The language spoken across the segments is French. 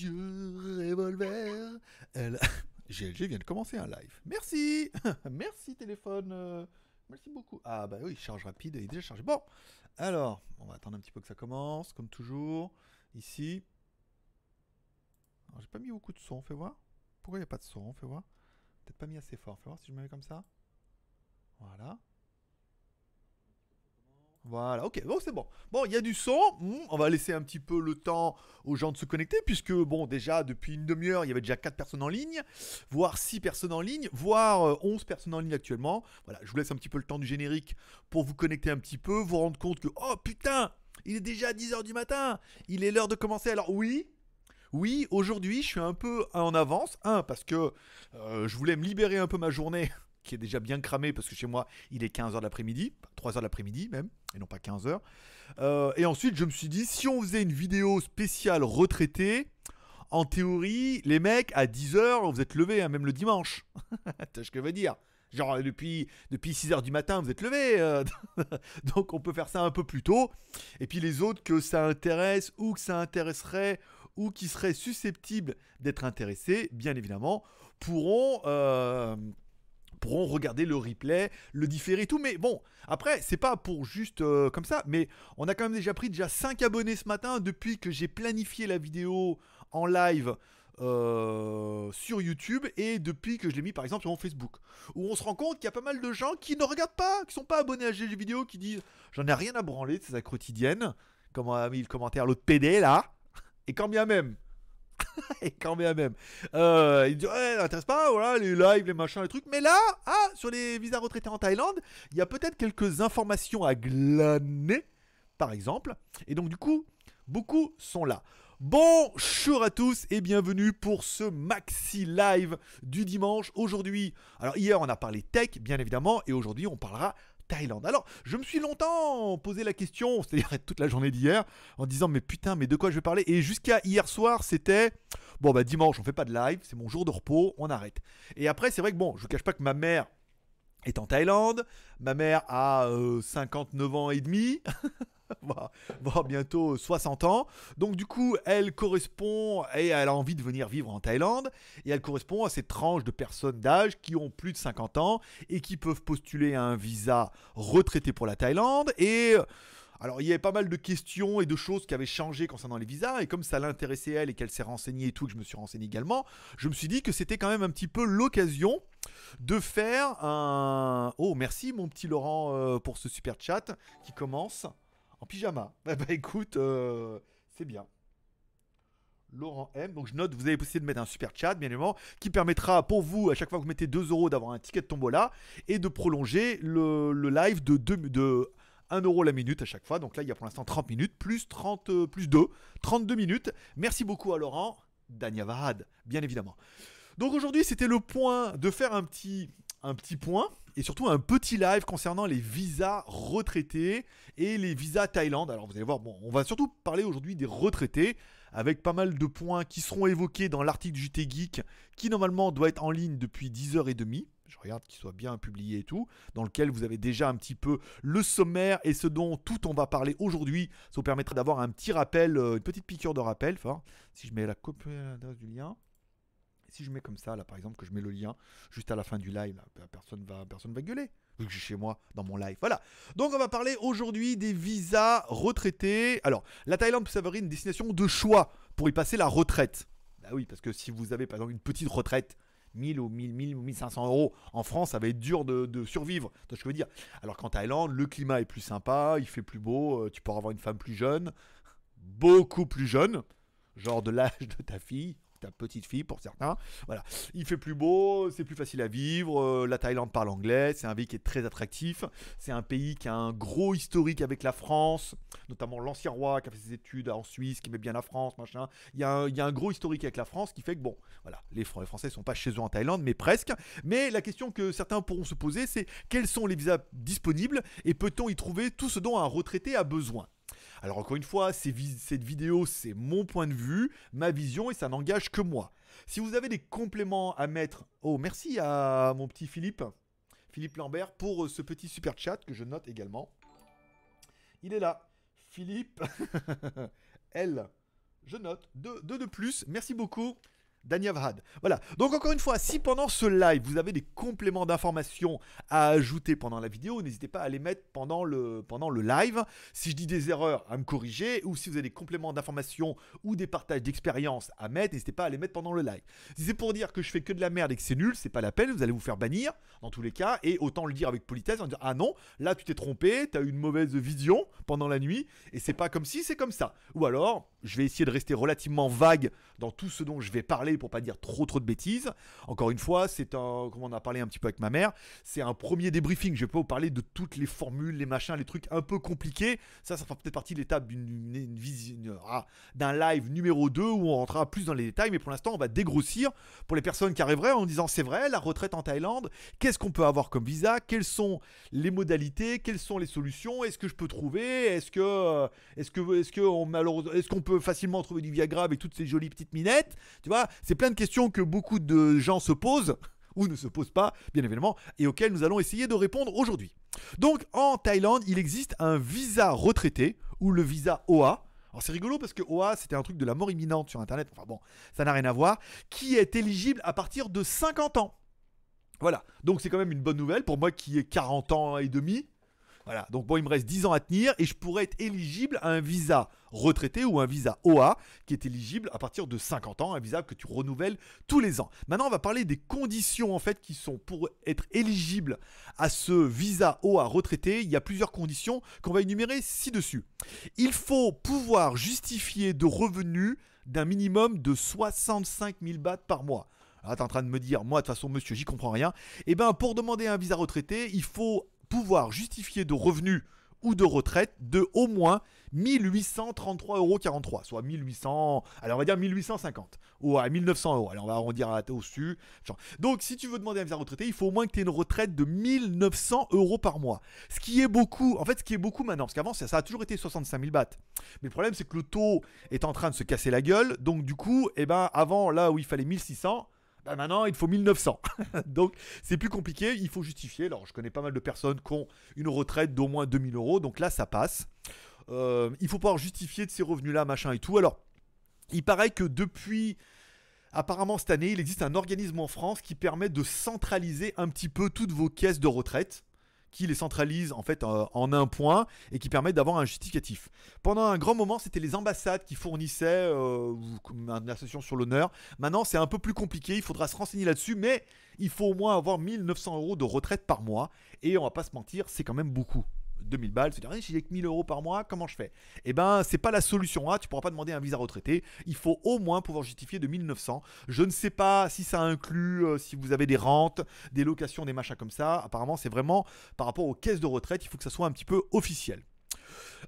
yeux revolver. Elle... GLG vient de commencer un live. Merci Merci téléphone euh, Merci beaucoup. Ah bah oui, charge rapide, il est déjà chargé. Bon, alors, on va attendre un petit peu que ça commence, comme toujours. Ici. J'ai pas mis beaucoup de son, fais voir. Pourquoi il n'y a pas de son Fais voir. Peut-être pas mis assez fort. Fais voir si je me mets comme ça. Voilà. Voilà, ok, bon c'est bon. Bon, il y a du son, hmm, on va laisser un petit peu le temps aux gens de se connecter, puisque bon, déjà depuis une demi-heure, il y avait déjà 4 personnes en ligne, voire 6 personnes en ligne, voire 11 euh, personnes en ligne actuellement. Voilà, je vous laisse un petit peu le temps du générique pour vous connecter un petit peu, vous rendre compte que, oh putain, il est déjà 10h du matin, il est l'heure de commencer. Alors oui, oui, aujourd'hui, je suis un peu en avance. Un, parce que euh, je voulais me libérer un peu ma journée qui est déjà bien cramé parce que chez moi il est 15h de l'après-midi, 3h de l'après-midi même, et non pas 15h. Euh, et ensuite je me suis dit, si on faisait une vidéo spéciale retraité, en théorie, les mecs, à 10h, vous êtes levés, hein, même le dimanche. vois ce que je veux dire Genre depuis, depuis 6h du matin, vous êtes levés. Euh, donc on peut faire ça un peu plus tôt. Et puis les autres que ça intéresse ou que ça intéresserait ou qui seraient susceptibles d'être intéressés, bien évidemment, pourront... Euh, pourront regarder le replay, le différer et tout. Mais bon, après, c'est pas pour juste euh, comme ça, mais on a quand même déjà pris déjà 5 abonnés ce matin depuis que j'ai planifié la vidéo en live. Euh, sur YouTube et depuis que je l'ai mis par exemple sur mon Facebook où on se rend compte qu'il y a pas mal de gens qui ne regardent pas, qui sont pas abonnés à GG vidéo, qui disent j'en ai rien à branler de ces quotidienne, comme a mis le commentaire l'autre PD là, et quand bien même et quand même. Euh, il dit ouais, n'intéresse pas, voilà, les lives, les machins, les trucs. Mais là, ah, sur les visas retraités en Thaïlande, il y a peut-être quelques informations à glaner, par exemple. Et donc, du coup, beaucoup sont là. Bonjour à tous et bienvenue pour ce maxi live du dimanche. Aujourd'hui, alors hier on a parlé tech bien évidemment et aujourd'hui on parlera Thaïlande. Alors, je me suis longtemps posé la question, c'est-à-dire toute la journée d'hier, en disant mais putain, mais de quoi je vais parler? Et jusqu'à hier soir, c'était bon bah dimanche, on fait pas de live, c'est mon jour de repos, on arrête. Et après, c'est vrai que bon, je vous cache pas que ma mère est en Thaïlande, ma mère a 59 euh, ans et demi. voire bientôt 60 ans. Donc du coup, elle correspond et elle a envie de venir vivre en Thaïlande et elle correspond à cette tranche de personnes d'âge qui ont plus de 50 ans et qui peuvent postuler à un visa retraité pour la Thaïlande et alors, il y avait pas mal de questions et de choses qui avaient changé concernant les visas, et comme ça l'intéressait elle et qu'elle s'est renseignée et tout, que je me suis renseigné également, je me suis dit que c'était quand même un petit peu l'occasion de faire un. Oh, merci mon petit Laurent euh, pour ce super chat qui commence en pyjama. Bah, bah écoute, euh, c'est bien. Laurent M. Donc je note, vous avez possibilité de mettre un super chat, bien évidemment, qui permettra pour vous, à chaque fois que vous mettez 2 euros, d'avoir un ticket de tombola et de prolonger le, live de, 2, de 1 euro la minute à chaque fois. Donc là, il y a pour l'instant 30 minutes, plus 30, euh, plus 2, 32 minutes. Merci beaucoup à Laurent, Danyavad, bien évidemment. Donc aujourd'hui, c'était le point de faire un petit point et surtout un petit live concernant les visas retraités et les visas Thaïlande. Alors vous allez voir, bon, on va surtout parler aujourd'hui des retraités avec pas mal de points qui seront évoqués dans l'article JT Geek qui normalement doit être en ligne depuis 10h30. Je regarde qu'il soit bien publié et tout, dans lequel vous avez déjà un petit peu le sommaire et ce dont tout on va parler aujourd'hui. Ça vous permettra d'avoir un petit rappel, euh, une petite piqûre de rappel. Enfin, si je mets la copie du lien, si je mets comme ça, là, par exemple, que je mets le lien juste à la fin du live, bah, personne va, personne va gueuler. Vu que je suis chez moi, dans mon live. Voilà. Donc, on va parler aujourd'hui des visas retraités. Alors, la Thaïlande peut s'avérer une destination de choix pour y passer la retraite. Bah oui, parce que si vous avez, par exemple, une petite retraite, 1000 ou 1000, 1000 ou 1500 euros en France, ça va être dur de, survivre. Tu je veux dire? Alors qu'en Thaïlande, le climat est plus sympa, il fait plus beau, euh, tu pourras avoir une femme plus jeune, beaucoup plus jeune, genre de l'âge de ta fille, ta petite fille pour certains. Voilà, il fait plus beau, c'est plus facile à vivre. Euh, la Thaïlande parle anglais, c'est un pays qui est très attractif. C'est un pays qui a un gros historique avec la France, notamment l'ancien roi qui a fait ses études en Suisse, qui met bien la France, machin. Il y, a un, il y a un gros historique avec la France qui fait que bon, voilà, les, les Français sont pas chez eux en Thaïlande, mais presque. Mais la question que certains pourront se poser, c'est quels sont les visas disponibles et peut-on y trouver tout ce dont un retraité a besoin? Alors encore une fois, cette vidéo, c'est mon point de vue, ma vision, et ça n'engage que moi. Si vous avez des compléments à mettre... Oh, merci à mon petit Philippe, Philippe Lambert, pour euh, ce petit super chat que je note également. Il est là. Philippe L. Je note. Deux, deux de plus. Merci beaucoup. Danyavhad. Voilà. Donc encore une fois, si pendant ce live vous avez des compléments d'informations à ajouter pendant la vidéo, n'hésitez pas à les mettre pendant le, pendant le live. Si je dis des erreurs, à me corriger. Ou si vous avez des compléments d'informations ou des partages d'expérience à mettre, n'hésitez pas à les mettre pendant le live. Si c'est pour dire que je fais que de la merde et que c'est nul, c'est pas la peine, vous allez vous faire bannir dans tous les cas. Et autant le dire avec politesse, en dire ah non, là tu t'es trompé, tu as eu une mauvaise vision pendant la nuit, et c'est pas comme si, c'est comme ça. Ou alors, je vais essayer de rester relativement vague dans tout ce dont je vais parler pour pas dire trop trop de bêtises. Encore une fois, c'est un, comme on a parlé un petit peu avec ma mère, c'est un premier débriefing. Je vais pas vous parler de toutes les formules, les machins, les trucs un peu compliqués. Ça, ça fera peut-être partie de l'étape ah, d'un live numéro 2 où on rentrera plus dans les détails. Mais pour l'instant, on va dégrossir pour les personnes qui arriveraient en disant c'est vrai, la retraite en Thaïlande, qu'est-ce qu'on peut avoir comme visa, quelles sont les modalités, quelles sont les solutions, est-ce que je peux trouver, est-ce que, est-ce que, est-ce que on est-ce qu'on peut facilement trouver du Viagra avec toutes ces jolies petites minettes, tu vois, c'est plein de questions que beaucoup de gens se posent ou ne se posent pas, bien évidemment, et auxquelles nous allons essayer de répondre aujourd'hui. Donc, en Thaïlande, il existe un visa retraité, ou le visa OA. Alors, c'est rigolo parce que OA, c'était un truc de la mort imminente sur Internet, enfin bon, ça n'a rien à voir, qui est éligible à partir de 50 ans. Voilà, donc c'est quand même une bonne nouvelle pour moi qui ai 40 ans et demi. Voilà, donc bon, il me reste 10 ans à tenir et je pourrais être éligible à un visa retraité ou un visa OA qui est éligible à partir de 50 ans, un visa que tu renouvelles tous les ans. Maintenant, on va parler des conditions en fait qui sont pour être éligible à ce visa OA retraité. Il y a plusieurs conditions qu'on va énumérer ci-dessus. Il faut pouvoir justifier de revenus d'un minimum de 65 000 bahts par mois. Ah, t'es en train de me dire, moi de toute façon, monsieur, j'y comprends rien. Eh bien, pour demander un visa retraité, il faut pouvoir justifier de revenus ou de retraite de au moins 1833,43 euros, soit 1800, alors on va dire 1850 ou à 1900 euros. Alors on va arrondir à au-dessus. Donc si tu veux demander un visa retraité, il faut au moins que tu aies une retraite de 1900 euros par mois. Ce qui est beaucoup, en fait, ce qui est beaucoup maintenant, parce qu'avant ça, a toujours été 65 000 bahts. Mais le problème c'est que le taux est en train de se casser la gueule. Donc du coup, eh ben, avant là où il fallait 1600, bah, maintenant il faut 1900. donc c'est plus compliqué, il faut justifier. Alors je connais pas mal de personnes qui ont une retraite d'au moins 2000 euros, donc là ça passe. Euh, il faut pouvoir justifier de ces revenus-là, machin et tout. Alors il paraît que depuis apparemment cette année, il existe un organisme en France qui permet de centraliser un petit peu toutes vos caisses de retraite qui les centralise en fait euh, en un point et qui permet d'avoir un justificatif. Pendant un grand moment, c'était les ambassades qui fournissaient euh, une association sur l'honneur. Maintenant, c'est un peu plus compliqué, il faudra se renseigner là-dessus, mais il faut au moins avoir 1900 euros de retraite par mois. Et on va pas se mentir, c'est quand même beaucoup. 2000 balles, se dire, si j'ai que 1000 euros par mois, comment je fais? Eh ben, c'est pas la solution A, tu pourras pas demander un visa retraité, il faut au moins pouvoir justifier de 1900. Je ne sais pas si ça inclut, euh, si vous avez des rentes, des locations, des machins comme ça. Apparemment, c'est vraiment par rapport aux caisses de retraite, il faut que ça soit un petit peu officiel.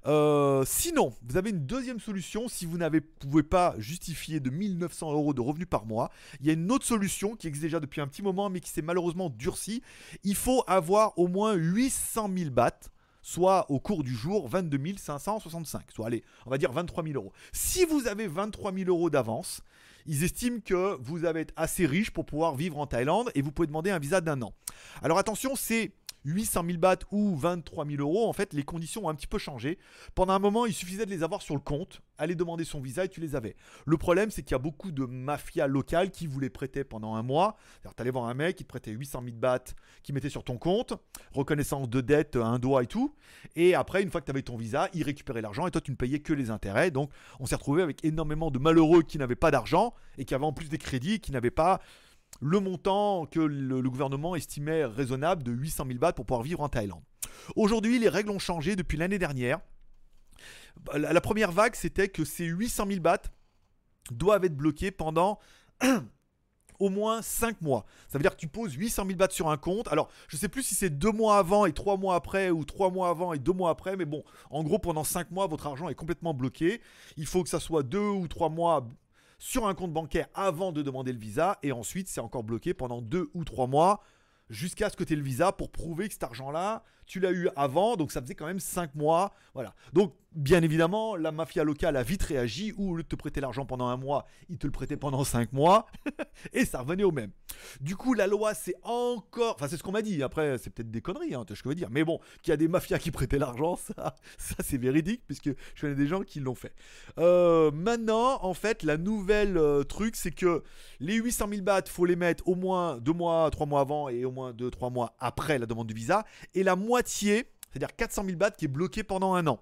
Euh, sinon, vous avez une deuxième solution si vous ne pouvez pas justifier de 1900 euros de revenus par mois. Il y a une autre solution qui existe déjà depuis un petit moment mais qui s'est malheureusement durcie. Il faut avoir au moins 800 000 bahts soit au cours du jour 22 565, soit allez, on va dire 23 000 euros. Si vous avez 23 000 euros d'avance, ils estiment que vous être assez riche pour pouvoir vivre en Thaïlande et vous pouvez demander un visa d'un an. Alors attention, c'est 800 000 bahts ou 23 000 euros, en fait, les conditions ont un petit peu changé. Pendant un moment, il suffisait de les avoir sur le compte, aller demander son visa et tu les avais. Le problème, c'est qu'il y a beaucoup de mafias locales qui vous les prêtaient pendant un mois. Tu allais voir un mec qui te prêtait 800 000 bahts, qui mettait sur ton compte, reconnaissance de dette, un doigt et tout. Et après, une fois que tu avais ton visa, il récupérait l'argent et toi, tu ne payais que les intérêts. Donc, on s'est retrouvé avec énormément de malheureux qui n'avaient pas d'argent et qui avaient en plus des crédits, qui n'avaient pas le montant que le, gouvernement estimait raisonnable de 800 000 bahts pour pouvoir vivre en Thaïlande. Aujourd'hui, les règles ont changé depuis l'année dernière. La, première vague, c'était que ces 800 000 bahts doivent être bloqués pendant au moins 5 mois. Ça veut dire que tu poses 800 000 bahts sur un compte. Alors, je ne sais plus si c'est 2 mois avant et 3 mois après, ou 3 mois avant et 2 mois après, mais bon, en gros, pendant 5 mois, votre argent est complètement bloqué. Il faut que ça soit 2 ou 3 mois sur un compte bancaire avant de demander le visa et ensuite c'est encore bloqué pendant deux ou trois mois jusqu'à ce que tu aies le visa pour prouver que cet argent-là, tu l'as eu avant, donc ça faisait quand même 5 mois. Voilà. Donc, bien évidemment, la mafia locale a vite réagi, ou au lieu de te prêter l'argent pendant un mois, ils te le prêtaient pendant 5 mois, et ça revenait au même. Du coup, la loi, c'est encore. Enfin, c'est ce qu'on m'a dit. Après, c'est peut-être des conneries, hein, ce que je veux dire. Mais bon, qu'il y a des mafias qui prêtaient l'argent, ça, ça c'est véridique, puisque je connais des gens qui l'ont fait. Euh, maintenant, en fait, la nouvelle euh, truc, c'est que les 800 000 bahts, faut les mettre au moins 2 mois, 3 mois avant et au moins 2-3 mois après la demande du visa. Et la moitié, c'est-à-dire 400 000 bahts, qui est bloqué pendant un an.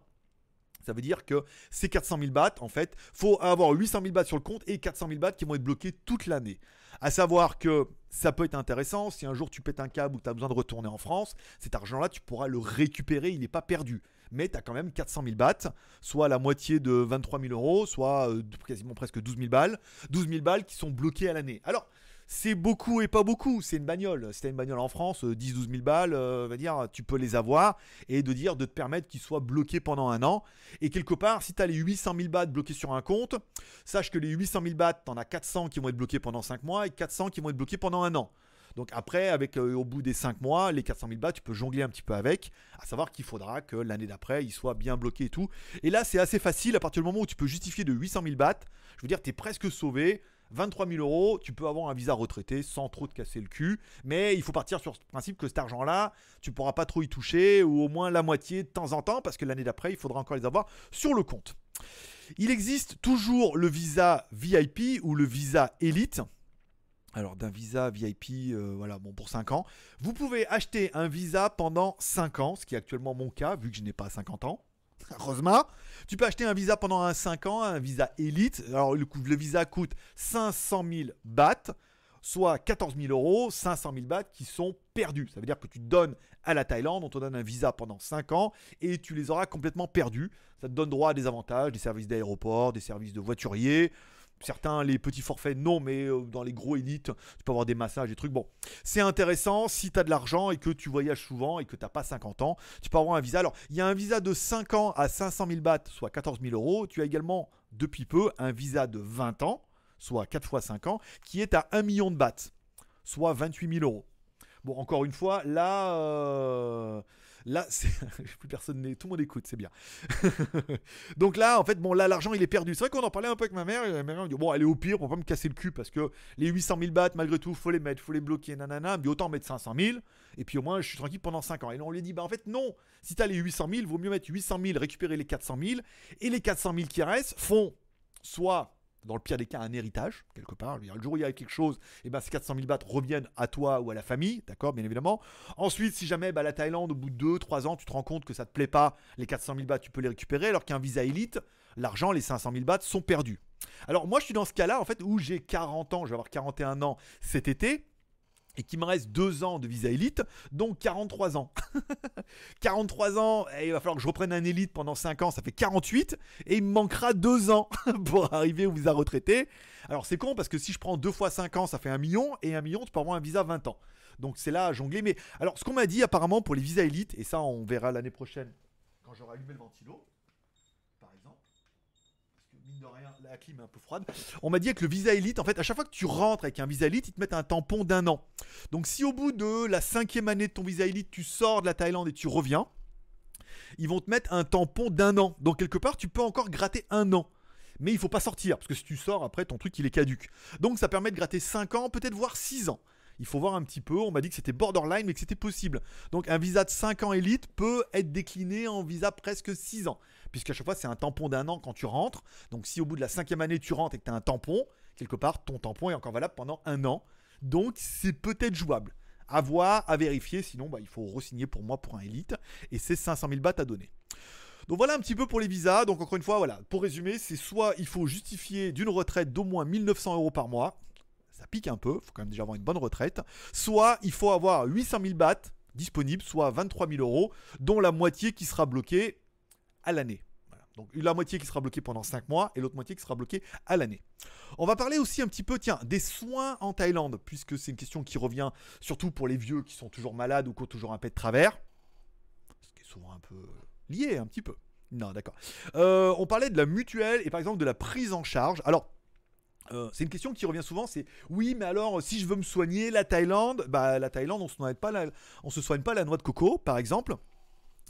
Ça veut dire que ces 400 000 bahts, en fait, faut avoir 800 000 bahts sur le compte et 400 000 bahts qui vont être bloqués toute l'année. À savoir que ça peut être intéressant si un jour tu pètes un câble ou tu as besoin de retourner en France, cet argent-là, tu pourras le récupérer, il n'est pas perdu. Mais tu as quand même 400 000 bahts, soit la moitié de 23 000 euros, soit euh, quasiment presque 12 000 balles. 12 000 balles qui sont bloquées à l'année. Alors, c'est beaucoup et pas beaucoup. C'est une bagnole. Si t'as une bagnole en France, 10-12 000 balles, euh, va dire, tu peux les avoir et de dire de te permettre qu'ils soient bloqués pendant un an. Et quelque part, si tu as les 800 000 bahts bloqués sur un compte, sache que les 800 000 bahts, t'en as 400 qui vont être bloqués pendant 5 mois et 400 qui vont être bloqués pendant un an. Donc après, avec euh, au bout des 5 mois, les 400 000 bahts, tu peux jongler un petit peu avec, à savoir qu'il faudra que l'année d'après, ils soient bien bloqués et tout. Et là, c'est assez facile à partir du moment où tu peux justifier de 800 000 bahts. Je veux dire, tu es presque sauvé. 23 000 euros, tu peux avoir un visa retraité sans trop te casser le cul. Mais il faut partir sur ce principe que cet argent-là, tu pourras pas trop y toucher, ou au moins la moitié de temps en temps, parce que l'année d'après, il faudra encore les avoir sur le compte. Il existe toujours le visa VIP ou le visa élite. Alors d'un visa VIP, euh, voilà, bon pour 5 ans. Vous pouvez acheter un visa pendant 5 ans, ce qui est actuellement mon cas, vu que je n'ai pas 50 ans. Heureusement, tu peux acheter un visa pendant un 5 ans, un visa élite. Alors le, visa coûte 500 000 bahts, soit 14 000 euros, 500 000 bahts qui sont perdus. Ça veut dire que tu donnes à la Thaïlande, on te donne un visa pendant 5 ans et tu les auras complètement perdus. Ça te donne droit à des avantages, des services d'aéroport, des services de voiturier, Certains, les petits forfaits, non, mais euh, dans les gros élites, tu peux avoir des massages, des trucs. Bon, c'est intéressant si tu as de l'argent et que tu voyages souvent et que tu n'as pas 50 ans. Tu peux avoir un visa. Alors, il y a un visa de 5 ans à 500 000 bahts, soit 14 000 euros. Tu as également, depuis peu, un visa de 20 ans, soit 4 fois 5 ans, qui est à 1 million de bahts, soit 28 000 euros. Bon, encore une fois, là, euh, Là, plus personne n'est, tout le monde écoute, c'est bien. Donc là, en fait, bon, là, l'argent il est perdu. C'est vrai qu'on en parlait un peu avec ma mère. Et ma mère me dit bon, allez au pire pour pas me casser le cul parce que les 800 000 bahts, malgré tout, faut les mettre, faut les bloquer, nanana. Mais autant mettre 500 000 et puis au moins je suis tranquille pendant 5 ans. Et là, on lui dit bah en fait non. Si t'as les 800 000, vaut mieux mettre 800 000, récupérer les 400 000 et les 400 000 qui restent font soit dans le pire des cas, un héritage, quelque part. Le jour où il y a quelque chose, eh ben, ces 400 000 bahts reviennent à toi ou à la famille, d'accord, bien évidemment. Ensuite, si jamais bah, la Thaïlande, au bout de 2-3 ans, tu te rends compte que ça te plaît pas, les 400 000 bahts, tu peux les récupérer, alors qu'un visa élite, l'argent, les 500 000 bahts sont perdus. Alors moi, je suis dans ce cas-là, en fait, où j'ai 40 ans, je vais avoir 41 ans cet été et qu'il me reste 2 ans de visa élite, donc 43 ans. 43 ans, il va falloir que je reprenne un élite pendant 5 ans, ça fait 48, et il me manquera 2 ans pour arriver au visa retraité. Alors c'est con parce que si je prends 2 fois 5 ans, ça fait 1 million, et 1 million, tu peux avoir un visa 20 ans. Donc c'est là à jongler. Mais alors ce qu'on m'a dit apparemment pour les visas élites, et ça on verra l'année prochaine quand j'aurai allumé le ventilo, On m'a dit que le visa élite, en fait, à chaque fois que tu rentres avec un visa élite, ils te mettent un tampon d'un an. Donc si au bout de la cinquième année de ton visa élite, tu sors de la Thaïlande et tu reviens, ils vont te mettre un tampon d'un an. Donc quelque part, tu peux encore gratter un an. Mais il faut pas sortir, parce que si tu sors, après, ton truc, il est caduque. Donc ça permet de gratter 5 ans, peut-être voire 6 ans. Il faut voir un petit peu. On m'a dit que c'était borderline, mais que c'était possible. Donc un visa de 5 ans élite peut être décliné en visa presque 6 ans puisqu'à chaque fois c'est un tampon d'un an quand tu rentres. Donc si au bout de la cinquième année tu rentres et que tu as un tampon, quelque part ton tampon est encore valable pendant un an. Donc c'est peut-être jouable. À voir, à vérifier, sinon bah, il faut re-signer pour moi pour un élite. Et c'est 500 000 bahts à donner. Donc voilà un petit peu pour les visas. Donc encore une fois, voilà, pour résumer, c'est soit il faut justifier d'une retraite d'au moins 1900 euros par mois. Ça pique un peu, il faut quand même déjà avoir une bonne retraite. Soit il faut avoir 800 000 bahts disponibles, soit 23 000 euros, dont la moitié qui sera bloquée à l'année. Donc la moitié qui sera bloquée pendant 5 mois et l'autre moitié qui sera bloquée à l'année. On va parler aussi un petit peu, tiens, des soins en Thaïlande, puisque c'est une question qui revient surtout pour les vieux qui sont toujours malades ou qui ont toujours un pet de travers. Ce qui est souvent un peu lié, un petit peu. Non, d'accord. Euh, on parlait de la mutuelle et par exemple de la prise en charge. Alors, euh, c'est une question qui revient souvent, c'est oui, mais alors si je veux me soigner, la Thaïlande, bah la Thaïlande, on se on se soigne pas la noix de coco, par exemple.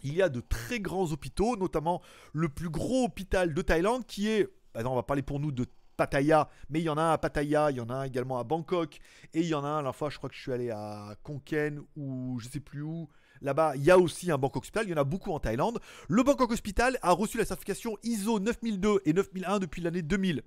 Il y a de très grands hôpitaux, notamment le plus gros hôpital de Thaïlande qui est, bah on va parler pour nous de Pattaya, mais il y en a un à Pattaya, il y en a un également à Bangkok, et il y en a un, la fois je crois que je suis allé à Konken ou je sais plus où. Là-bas, il y a aussi un Bangkok Hospital, il y en a beaucoup en Thaïlande. Le Bangkok Hospital a reçu la certification ISO 9002 et 9001 depuis l'année 2000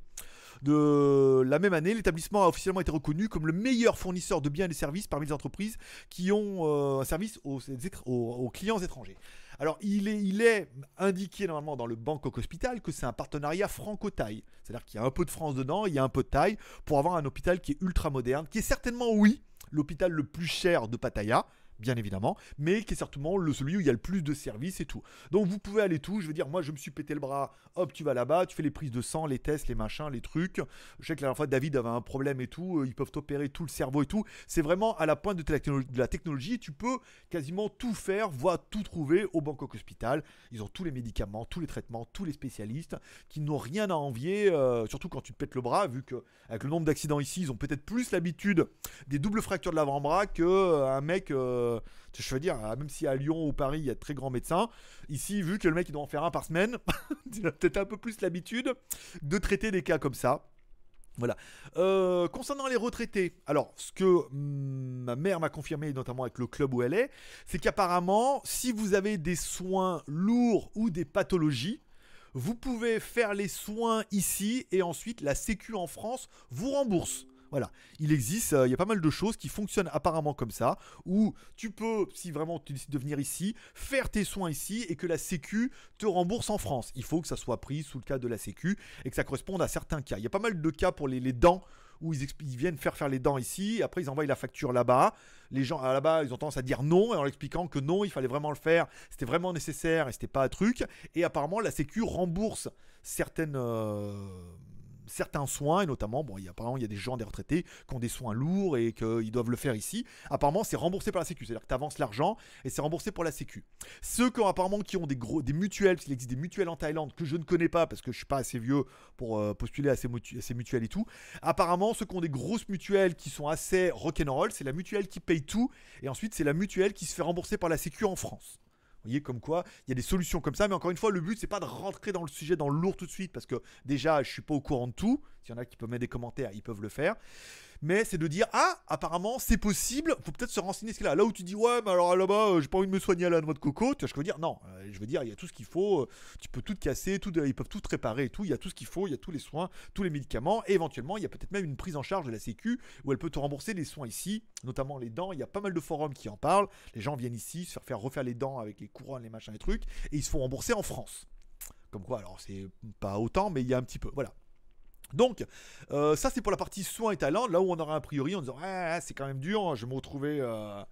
de la même année, l'établissement a officiellement été reconnu comme le meilleur fournisseur de biens et de services parmi les entreprises qui ont euh, un service aux, clients étrangers. Alors, il est, indiqué normalement dans le Bangkok Hospital que c'est un partenariat franco-thaï. C'est-à-dire qu'il y a un peu de France dedans, il y a un peu de Thaï, pour avoir un hôpital qui est ultra moderne, qui est certainement, oui, l'hôpital le plus cher de Pattaya, bien évidemment, mais qui est certainement le, celui où il y a le plus de services et tout. Donc vous pouvez aller tout, je veux dire, moi je me suis pété le bras, hop, tu vas là-bas, tu fais les prises de sang, les tests, les machins, les trucs. Je sais que la dernière fois David avait un problème et tout, euh, ils peuvent opérer tout le cerveau et tout. C'est vraiment à la pointe de, la technologie, tu peux quasiment tout faire, voire tout trouver au Bangkok Hospital. Ils ont tous les médicaments, tous les traitements, tous les spécialistes qui n'ont rien à envier, euh, surtout quand tu te pètes le bras, vu que avec le nombre d'accidents ici, ils ont peut-être plus l'habitude des doubles fractures de l'avant-bras qu'un euh, mec euh, je veux dire, même si à Lyon ou Paris, il y a très grands médecins, ici, vu que le mec il doit en faire un par semaine, il a peut-être un peu plus l'habitude de traiter des cas comme ça. Voilà. Euh, concernant les retraités, alors ce que hmm, ma mère m'a confirmé, notamment avec le club où elle est, c'est qu'apparemment, si vous avez des soins lourds ou des pathologies, vous pouvez faire les soins ici et ensuite la Sécu en France vous rembourse. Voilà, il existe, euh, il y a pas mal de choses qui fonctionnent apparemment comme ça, où tu peux, si vraiment tu décides de venir ici, faire tes soins ici et que la Sécu te rembourse en France. Il faut que ça soit pris sous le cas de la Sécu et que ça corresponde à certains cas. Il y a pas mal de cas pour les, dents où ils, viennent faire faire les dents ici, après ils envoient la facture là-bas. Les gens là-bas, ils ont tendance à dire non, en expliquant que non, il fallait vraiment le faire, c'était vraiment nécessaire et c'était pas un truc. Et apparemment, la Sécu rembourse certaines. Euh, certains soins, et notamment, bon, il y a, apparemment, il y a des gens, des retraités, qui ont des soins lourds et qu'ils doivent le faire ici. Apparemment, c'est remboursé par la Sécu, c'est-à-dire que tu avances l'argent et c'est remboursé pour la Sécu. Ceux qui ont apparemment qui ont des, gros, des mutuelles, parce qu'il existe des mutuelles en Thaïlande que je ne connais pas parce que je suis pas assez vieux pour euh, postuler à ces, mutuelles et tout. Apparemment, ceux qui ont des grosses mutuelles qui sont assez rock'n'roll, c'est la mutuelle qui paye tout et ensuite c'est la mutuelle qui se fait rembourser par la Sécu en France voyez, comme quoi, il y a des solutions comme ça, mais encore une fois, le but, c'est pas de rentrer dans le sujet, dans le lourd tout de suite, parce que déjà, je suis pas au courant de tout. S'il y en a qui peuvent mettre des commentaires, ils peuvent le faire mais c'est de dire ah apparemment c'est possible faut peut-être se renseigner ce qu'il a. Là où tu dis ouais mais alors là-bas euh, j'ai pas envie de me soigner à la noix de coco tu vois je veux dire? Non euh, je veux dire il y a tout ce qu'il faut euh, tu peux tout casser ils peuvent tout réparer et tout il y a tout ce qu'il faut il y a tous les soins tous les médicaments et éventuellement il y a peut-être même une prise en charge de la sécu où elle peut te rembourser les soins ici notamment les dents. Il y a pas mal de forums qui en parlent. Les gens viennent ici se faire refaire les dents avec les couronnes les machins les trucs et ils se font rembourser en France. Comme quoi alors c'est pas autant mais il y a un petit peu voilà donc, euh, ça c'est pour la partie soins et talents, là où on aura a priori en disant ah, c'est quand même dur, hein, je vais me retrouver euh,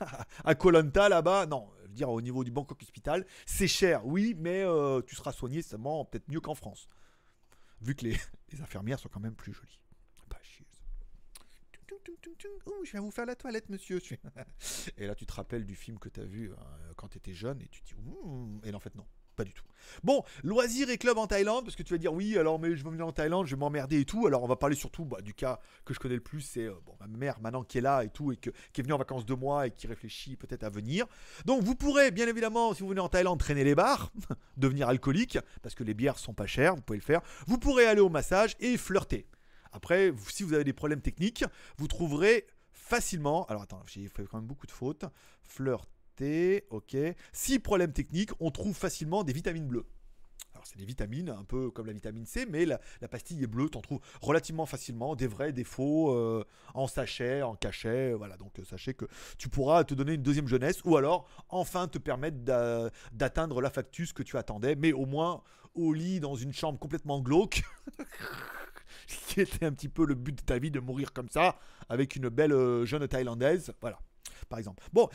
à Colanta là-bas. Non, je veux dire au niveau du Bangkok Hospital, c'est cher, oui, mais euh, tu seras soigné seulement peut-être mieux qu'en France. Vu que les, infirmières sont quand même plus jolies. Pas je viens vous faire la toilette, monsieur. et là, tu te rappelles du film que tu as vu quand tu étais jeune et tu te dis, et en fait, non du tout. Bon, loisirs et clubs en Thaïlande, parce que tu vas dire oui, alors mais je veux venir en Thaïlande, je vais m'emmerder et tout. Alors on va parler surtout bah, du cas que je connais le plus, c'est euh, ma mère maintenant qui est là et tout, et qui est venue en vacances deux mois et qui réfléchit peut-être à venir. Donc vous pourrez bien évidemment, si vous venez en Thaïlande, traîner les bars, devenir alcoolique, parce que les bières sont pas chères, vous pouvez le faire. Vous pourrez aller au massage et flirter. Après, si vous avez des problèmes techniques, vous trouverez facilement. Alors attends, j'ai fait quand même beaucoup de fautes. Flirt ok. Si problème technique, on trouve facilement des vitamines bleues. Alors c'est des vitamines, un peu comme la vitamine C, mais la, pastille est bleue, t'en trouves relativement facilement, des vrais, des faux, euh, en sachet, en cachet, voilà. Donc euh, sachez que tu pourras te donner une deuxième jeunesse, ou alors enfin te permettre d'atteindre la factus que tu attendais, mais au moins au lit dans une chambre complètement glauque. qui était un petit peu le but de ta vie de mourir comme ça, avec une belle euh, jeune thaïlandaise, voilà, par exemple. Bon,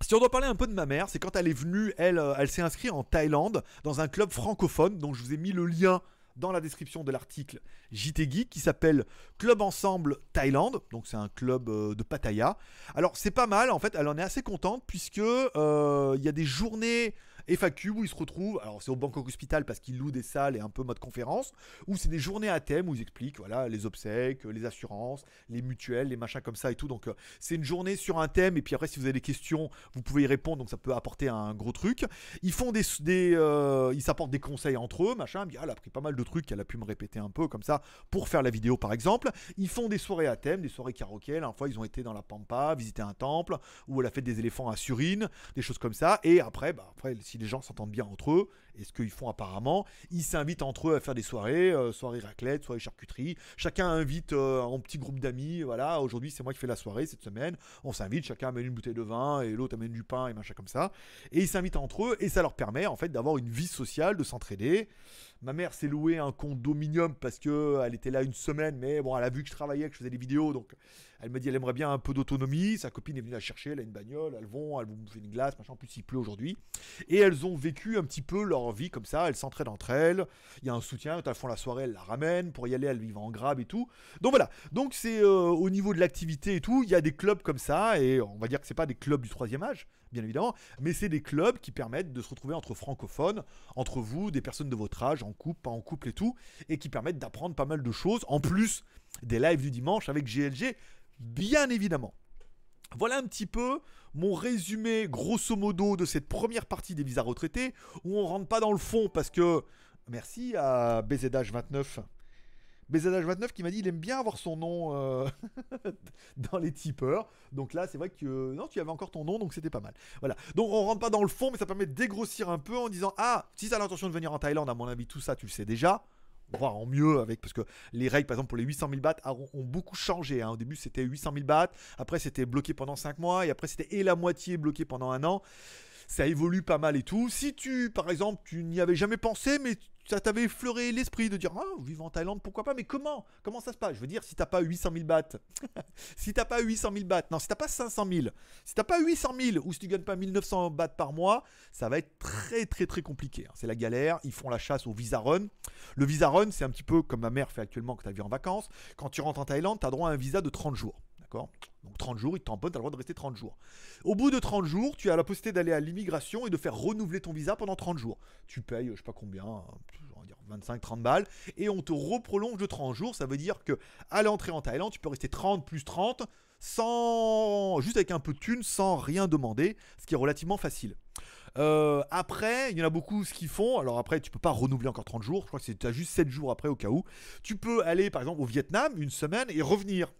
si on doit parler un peu de ma mère, c'est quand elle est venue, elle, euh, elle s'est inscrite en Thaïlande dans un club francophone, donc je vous ai mis le lien dans la description de l'article JT Geek qui s'appelle Club Ensemble Thaïlande. Donc c'est un club euh, de Pattaya. Alors c'est pas mal en fait, elle en est assez contente puisque euh, il y a des journées FAQ où ils se retrouvent, alors c'est au Bangkok Hospital parce qu'ils louent des salles et un peu mode conférence, où c'est des journées à thème où ils expliquent voilà, les obsèques, les assurances, les mutuelles, les machins comme ça et tout. Donc euh, c'est une journée sur un thème et puis après si vous avez des questions, vous pouvez y répondre, donc ça peut apporter un gros truc. Ils font des, euh, ils s'apportent des conseils entre eux, machin. elle a pris pas mal de trucs qu'elle a pu me répéter un peu comme ça pour faire la vidéo par exemple. Ils font des soirées à thème, des soirées karaoké. La fois ils ont été dans la Pampa, visiter un temple où elle a fait des éléphants à Surine, des choses comme ça. Et après, bah, après si les gens s'entendent bien entre eux, et ce qu'ils font apparemment, ils s'invitent entre eux à faire des soirées, euh, soirée raclette, soirée charcuterie. Chacun invite euh, un petit groupe d'amis. Voilà, aujourd'hui c'est moi qui fais la soirée cette semaine. On s'invite, chacun amène une bouteille de vin et l'autre amène du pain et machin comme ça. Et ils s'invitent entre eux et ça leur permet en fait d'avoir une vie sociale, de s'entraider. Ma mère s'est louée un condominium parce que elle était là une semaine, mais bon, elle a vu que je travaillais, que je faisais des vidéos, donc elle m'a dit elle aimerait bien un peu d'autonomie. Sa copine est venue la chercher, elle a une bagnole, elles vont, elles vont bouffer une glace, machin. En plus, il pleut aujourd'hui. Et elles ont vécu un petit peu leur vie comme ça. Elles s'entraident entre elles. Il y a un soutien. Quand elles font la soirée, elles la ramènent. Pour y aller, elles vivent en grab et tout. Donc voilà. Donc c'est euh, au niveau de l'activité et tout. Il y a des clubs comme ça. Et on va dire que c'est pas des clubs du troisième âge bien évidemment, mais c'est des clubs qui permettent de se retrouver entre francophones, entre vous, des personnes de votre âge, en couple, pas en couple et tout, et qui permettent d'apprendre pas mal de choses, en plus des lives du dimanche avec GLG, bien évidemment. Voilà un petit peu mon résumé grosso modo de cette première partie des visas retraités, où on rentre pas dans le fond parce que... Merci à BZH29 BZH29 qui m'a dit il aime bien avoir son nom euh, dans les tipeurs. Donc là, c'est vrai que non, tu avais encore ton nom, donc c'était pas mal. Voilà. Donc on rentre pas dans le fond, mais ça permet de dégrossir un peu en disant ah, si tu as l'intention de venir en Thaïlande, à mon avis, tout ça, tu le sais déjà. Voire en mieux avec parce que les règles par exemple pour les 800 000 bahts ont, beaucoup changé hein. au début c'était 800 000 bahts après c'était bloqué pendant 5 mois et après c'était et la moitié bloqué pendant un an ça évolue pas mal et tout. Si tu, par exemple, tu n'y avais jamais pensé, mais ça t'avait effleuré l'esprit de dire ah vivre en Thaïlande pourquoi pas mais comment comment ça se passe? Je veux dire si t'as pas 800 000 bahts si t'as pas 800 000 bahts non si t'as pas 500 000 si t'as pas 800 000 ou si tu gagnes pas 1900 bahts par mois ça va être très très très compliqué hein. c'est la galère ils font la chasse au visa run. Le visa run c'est un petit peu comme ma mère fait actuellement quand elle vient en vacances. Quand tu rentres en Thaïlande t'as droit à un visa de 30 jours donc 30 jours, ils te tamponnent, tu as le droit de rester 30 jours. Au bout de 30 jours, tu as la possibilité d'aller à l'immigration et de faire renouveler ton visa pendant 30 jours. Tu payes, je sais pas combien, on va dire 25-30 balles, et on te reprolonge de 30 jours. Ça veut dire que à l'entrée en Thaïlande, tu peux rester 30 plus 30 sans juste avec un peu de thunes, sans rien demander, ce qui est relativement facile. Euh, après, il y en a beaucoup ce qu'ils font. Alors après, tu peux pas renouveler encore 30 jours. Je crois que c'est juste 7 jours après au cas où. Tu peux aller par exemple au Vietnam une semaine et revenir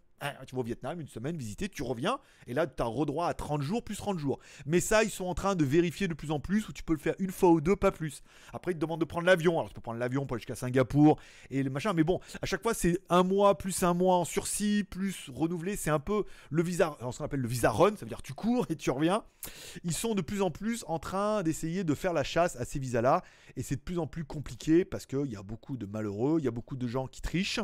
tu vas au Vietnam une semaine visiter, tu reviens, et là tu as redroit à 30 jours plus 30 jours. Mais ça, ils sont en train de vérifier de plus en plus, où tu peux le faire une fois ou deux, pas plus. Après, ils te demandent de prendre l'avion. Alors tu peux prendre l'avion pour aller jusqu'à Singapour et le machin, mais bon, à chaque fois c'est un mois plus un mois en sursis, plus renouvelé. C'est un peu le visa, qu'on appelle le visa run, ça veut dire tu cours et tu reviens. Ils sont de plus en plus en train d'essayer de faire la chasse à ces visas-là, et c'est de plus en plus compliqué parce qu'il y a beaucoup de malheureux, il y a beaucoup de gens qui trichent.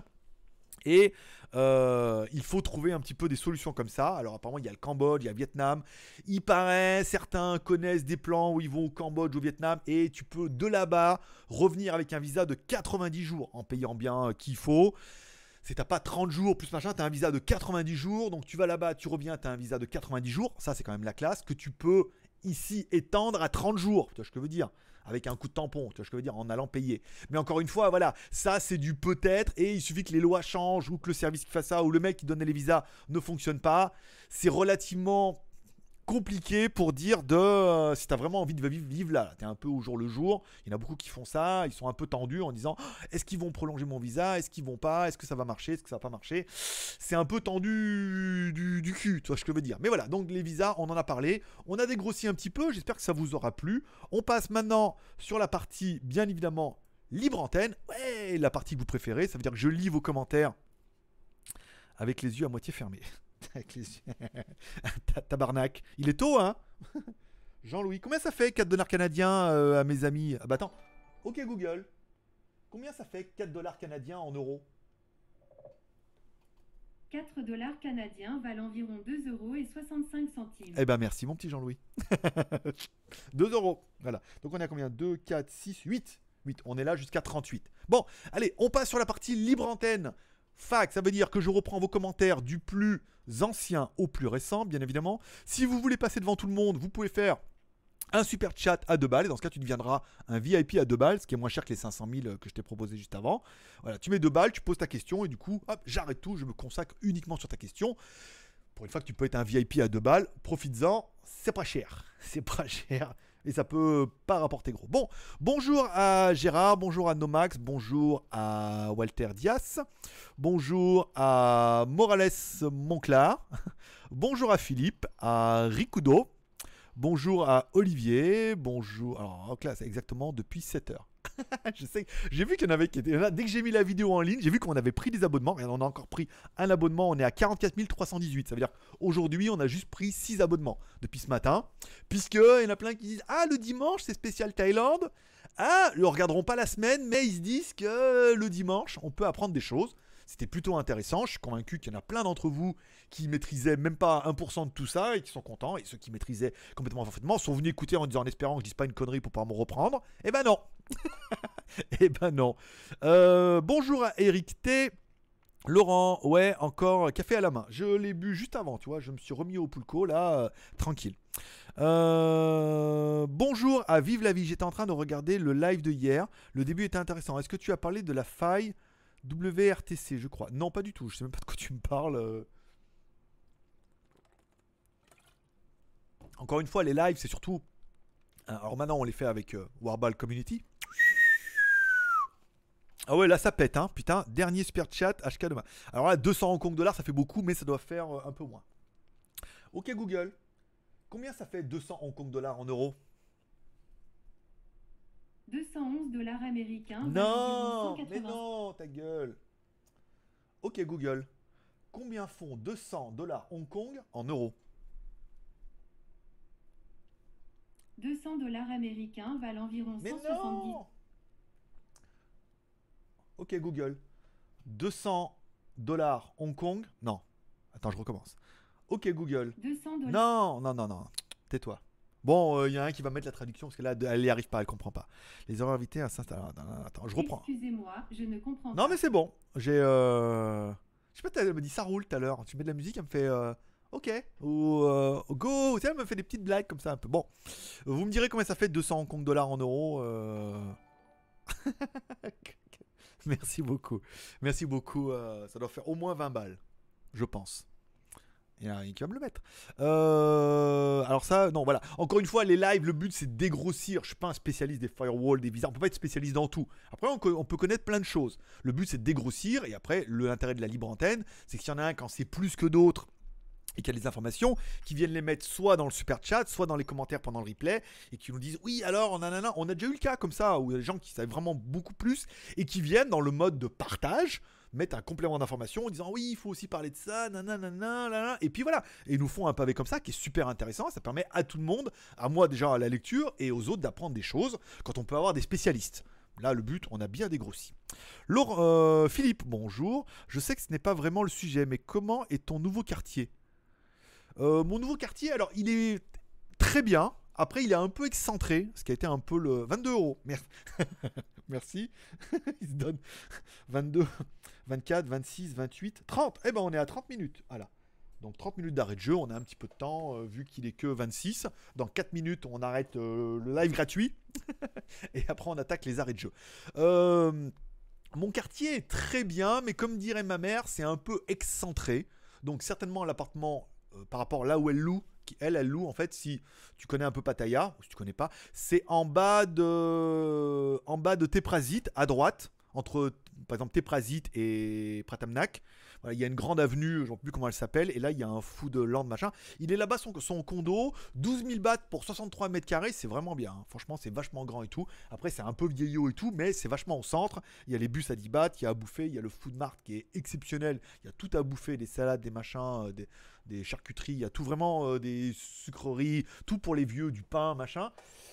Et euh, il faut trouver un petit peu des solutions comme ça. Alors apparemment il y a le Cambodge, il y a le Vietnam. Il paraît, certains connaissent des plans où ils vont au Cambodge, au Vietnam, et tu peux de là-bas revenir avec un visa de 90 jours en payant bien qu'il faut. C'est t'as pas 30 jours plus machin, t'as un visa de 90 jours, donc tu vas là-bas, tu reviens, t'as un visa de 90 jours. Ça c'est quand même la classe que tu peux ici étendre à 30 jours. Tu vois ce que je veux dire? Avec un coup de tampon, tu vois ce que je veux dire, en allant payer. Mais encore une fois, voilà, ça c'est du peut-être, et il suffit que les lois changent, ou que le service qui fait ça, ou le mec qui donne les visas ne fonctionne pas. C'est relativement compliqué pour dire de euh, si tu as vraiment envie de vivre, vivre là, tu es un peu au jour le jour. Il y en a beaucoup qui font ça, ils sont un peu tendus en disant est-ce qu'ils vont prolonger mon visa? Est-ce qu'ils vont pas? Est-ce que ça va marcher? Est-ce que ça va pas marcher? C'est un peu tendu du, du, cul, tu vois ce que je veux dire. Mais voilà, donc les visas, on en a parlé. On a dégrossi un petit peu, j'espère que ça vous aura plu. On passe maintenant sur la partie, bien évidemment, libre antenne. Ouais, la partie que vous préférez, ça veut dire que je lis vos commentaires avec les yeux à moitié fermés. Avec les Tabarnak. Il est tôt, hein Jean-Louis, combien ça fait 4 dollars canadiens euh, à mes amis? Ah bah attends. Ok Google. Combien ça fait 4 dollars canadiens en euros? 4 dollars canadiens valent environ 2 euros et 65 centimes. Eh ben merci mon petit Jean-Louis. 2 euros. Voilà. Donc on est à combien? 2, 4, 6, 8. 8. On est là jusqu'à 38. Bon, allez, on passe sur la partie libre antenne. Fac, ça veut dire que je reprends vos commentaires du plus ancien au plus récent, bien évidemment. Si vous voulez passer devant tout le monde, vous pouvez faire un super chat à 2 balles. Et dans ce cas, tu deviendras un VIP à 2 balles, ce qui est moins cher que les 500 000 que je t'ai proposé juste avant. Voilà, tu mets 2 balles, tu poses ta question et du coup, hop, j'arrête tout, je me consacre uniquement sur ta question. Pour une fois que tu peux être un VIP à 2 balles, profites-en, c'est pas cher. C'est pas cher. Et ça peut pas rapporter gros. Bon, bonjour à Gérard, bonjour à Nomax, bonjour à Walter Dias, bonjour à Morales Monclar, bonjour à Philippe, à Ricudo, bonjour à Olivier, bonjour. Alors en classe, exactement depuis 7 heures. je sais, j'ai vu qu'il y en avait qui étaient là. Dès que j'ai mis la vidéo en ligne, j'ai vu qu'on avait pris des abonnements. Et on a encore pris un abonnement. On est à 44 318. Ça veut dire aujourd'hui, on a juste pris 6 abonnements depuis ce matin. Puisque il y en a plein qui disent Ah, le dimanche, c'est spécial Thaïlande. Ah, ils ne regarderont pas la semaine, mais ils se disent que le dimanche, on peut apprendre des choses. C'était plutôt intéressant. Je suis convaincu qu'il y en a plein d'entre vous qui maîtrisaient même pas 1% de tout ça et qui sont contents. Et ceux qui maîtrisaient complètement parfaitement sont venus écouter en disant en espérant que je dise pas une connerie pour pas me reprendre. Eh ben non. eh ben non. Euh, bonjour à Eric T. Laurent, ouais, encore café à la main. Je l'ai bu juste avant, tu vois. Je me suis remis au pulco là, euh, tranquille. Euh, bonjour à Vive la vie. J'étais en train de regarder le live de hier. Le début était intéressant. Est-ce que tu as parlé de la faille WRTC, je crois. Non, pas du tout. Je sais même pas de quoi tu me parles. Encore une fois, les lives, c'est surtout. Alors maintenant, on les fait avec Warball Community. Ah ouais, là ça pète, hein. Putain, dernier super chat, HK demain. Alors là, 200 Hong Kong dollars, ça fait beaucoup, mais ça doit faire euh, un peu moins. Ok, Google. Combien ça fait 200 Hong Kong dollars en euros? 211 dollars américains. Non, mais non, ta gueule. Ok, Google. Combien font 200 dollars Hong Kong en euros 200 dollars américains valent environ Mais 170. non Ok Google. 200 dollars Hong Kong Non. Attends, je recommence. Ok Google. 200 dollars. Non, non, non, non. Tais-toi. Bon, il y a un qui va mettre la traduction parce que là, elle n'y arrive pas, elle comprend pas. Les erreurs invitées à s'installer. Attends, je reprends. Excusez-moi, je ne comprends Non, pas. mais c'est bon. J'ai. Euh... Je sais pas, elle me dit ça roule tout à l'heure. Tu mets de la musique, elle me fait. euh, Ok. Ou euh, go. Tu sais, elle me fait des petites blagues comme ça un peu. Bon. Vous me direz combien ça fait 200 Hong Kong dollars en euros. euh. Merci beaucoup. Merci beaucoup. euh, ça doit faire au moins 20 balles. Je pense. Il y en a qui va me le mettre. Euh, alors ça, non, voilà. Encore une fois, les lives, le but c'est de dégrossir. Je suis pas un spécialiste des firewalls, des visas. On peut pas être spécialiste dans tout. Après, on, on peut connaître plein de choses. Le but c'est de dégrossir. Et après, l'intérêt de la libre antenne, c'est qu'il y en a un quand c'est plus que d'autres et qu'il y a des informations qui viennent les mettre soit dans le super chat, soit dans les commentaires pendant le replay et qui nous disent oui alors nanana, on a déjà eu le cas comme ça où il y a des gens qui savent vraiment beaucoup plus et qui viennent dans le mode de partage mettre un complément d'information en disant oui il faut aussi parler de ça nanana, et puis voilà et ils nous font un pavé comme ça qui est super intéressant ça permet à tout le monde à moi déjà à la lecture et aux autres d'apprendre des choses quand on peut avoir des spécialistes Là, le but, on a bien dégrossi. Laure, euh, Philippe, bonjour. Je sais que ce n'est pas vraiment le sujet, mais comment est ton nouveau quartier? Euh, Mon nouveau quartier, alors, il est très bien. Après, il est un peu excentré, ce qui a été un peu le 22 euros. Merci. Merci. il se donne 22, 24, 26, 28, 30. Eh ben, on est à 30 minutes. Voilà. Donc 30 minutes d'arrêt de jeu, on a un petit peu de temps, euh, vu qu'il est que 26. Dans 4 minutes, on arrête euh, le live gratuit. Et après, on attaque les arrêts de jeu. Euh, mon quartier est très bien, mais comme dirait ma mère, c'est un peu excentré. Donc certainement l'appartement, par rapport là où elle loue, elle, elle loue en fait, si tu connais un peu Pattaya, ou si tu connais pas, c'est en bas de, en bas de à droite, entre par exemple Teprasit et Pratamnak. Il y a une grande avenue, je ne sais plus comment elle s'appelle, et là il y a un fou de land machin. Il est là-bas son, son condo, 12 000 bahts pour 63 mètres carrés, c'est vraiment bien. hein. Franchement, c'est vachement grand et tout. Après, c'est un peu vieillot et tout, mais c'est vachement au centre. Il y a les bus à 10 bahts, il y a à bouffer, il y a le food mart qui est exceptionnel. Il y a tout à bouffer, des salades, des machins, euh, des, des charcuteries, il y a tout vraiment, euh, des sucreries, tout pour les vieux, du pain, machin.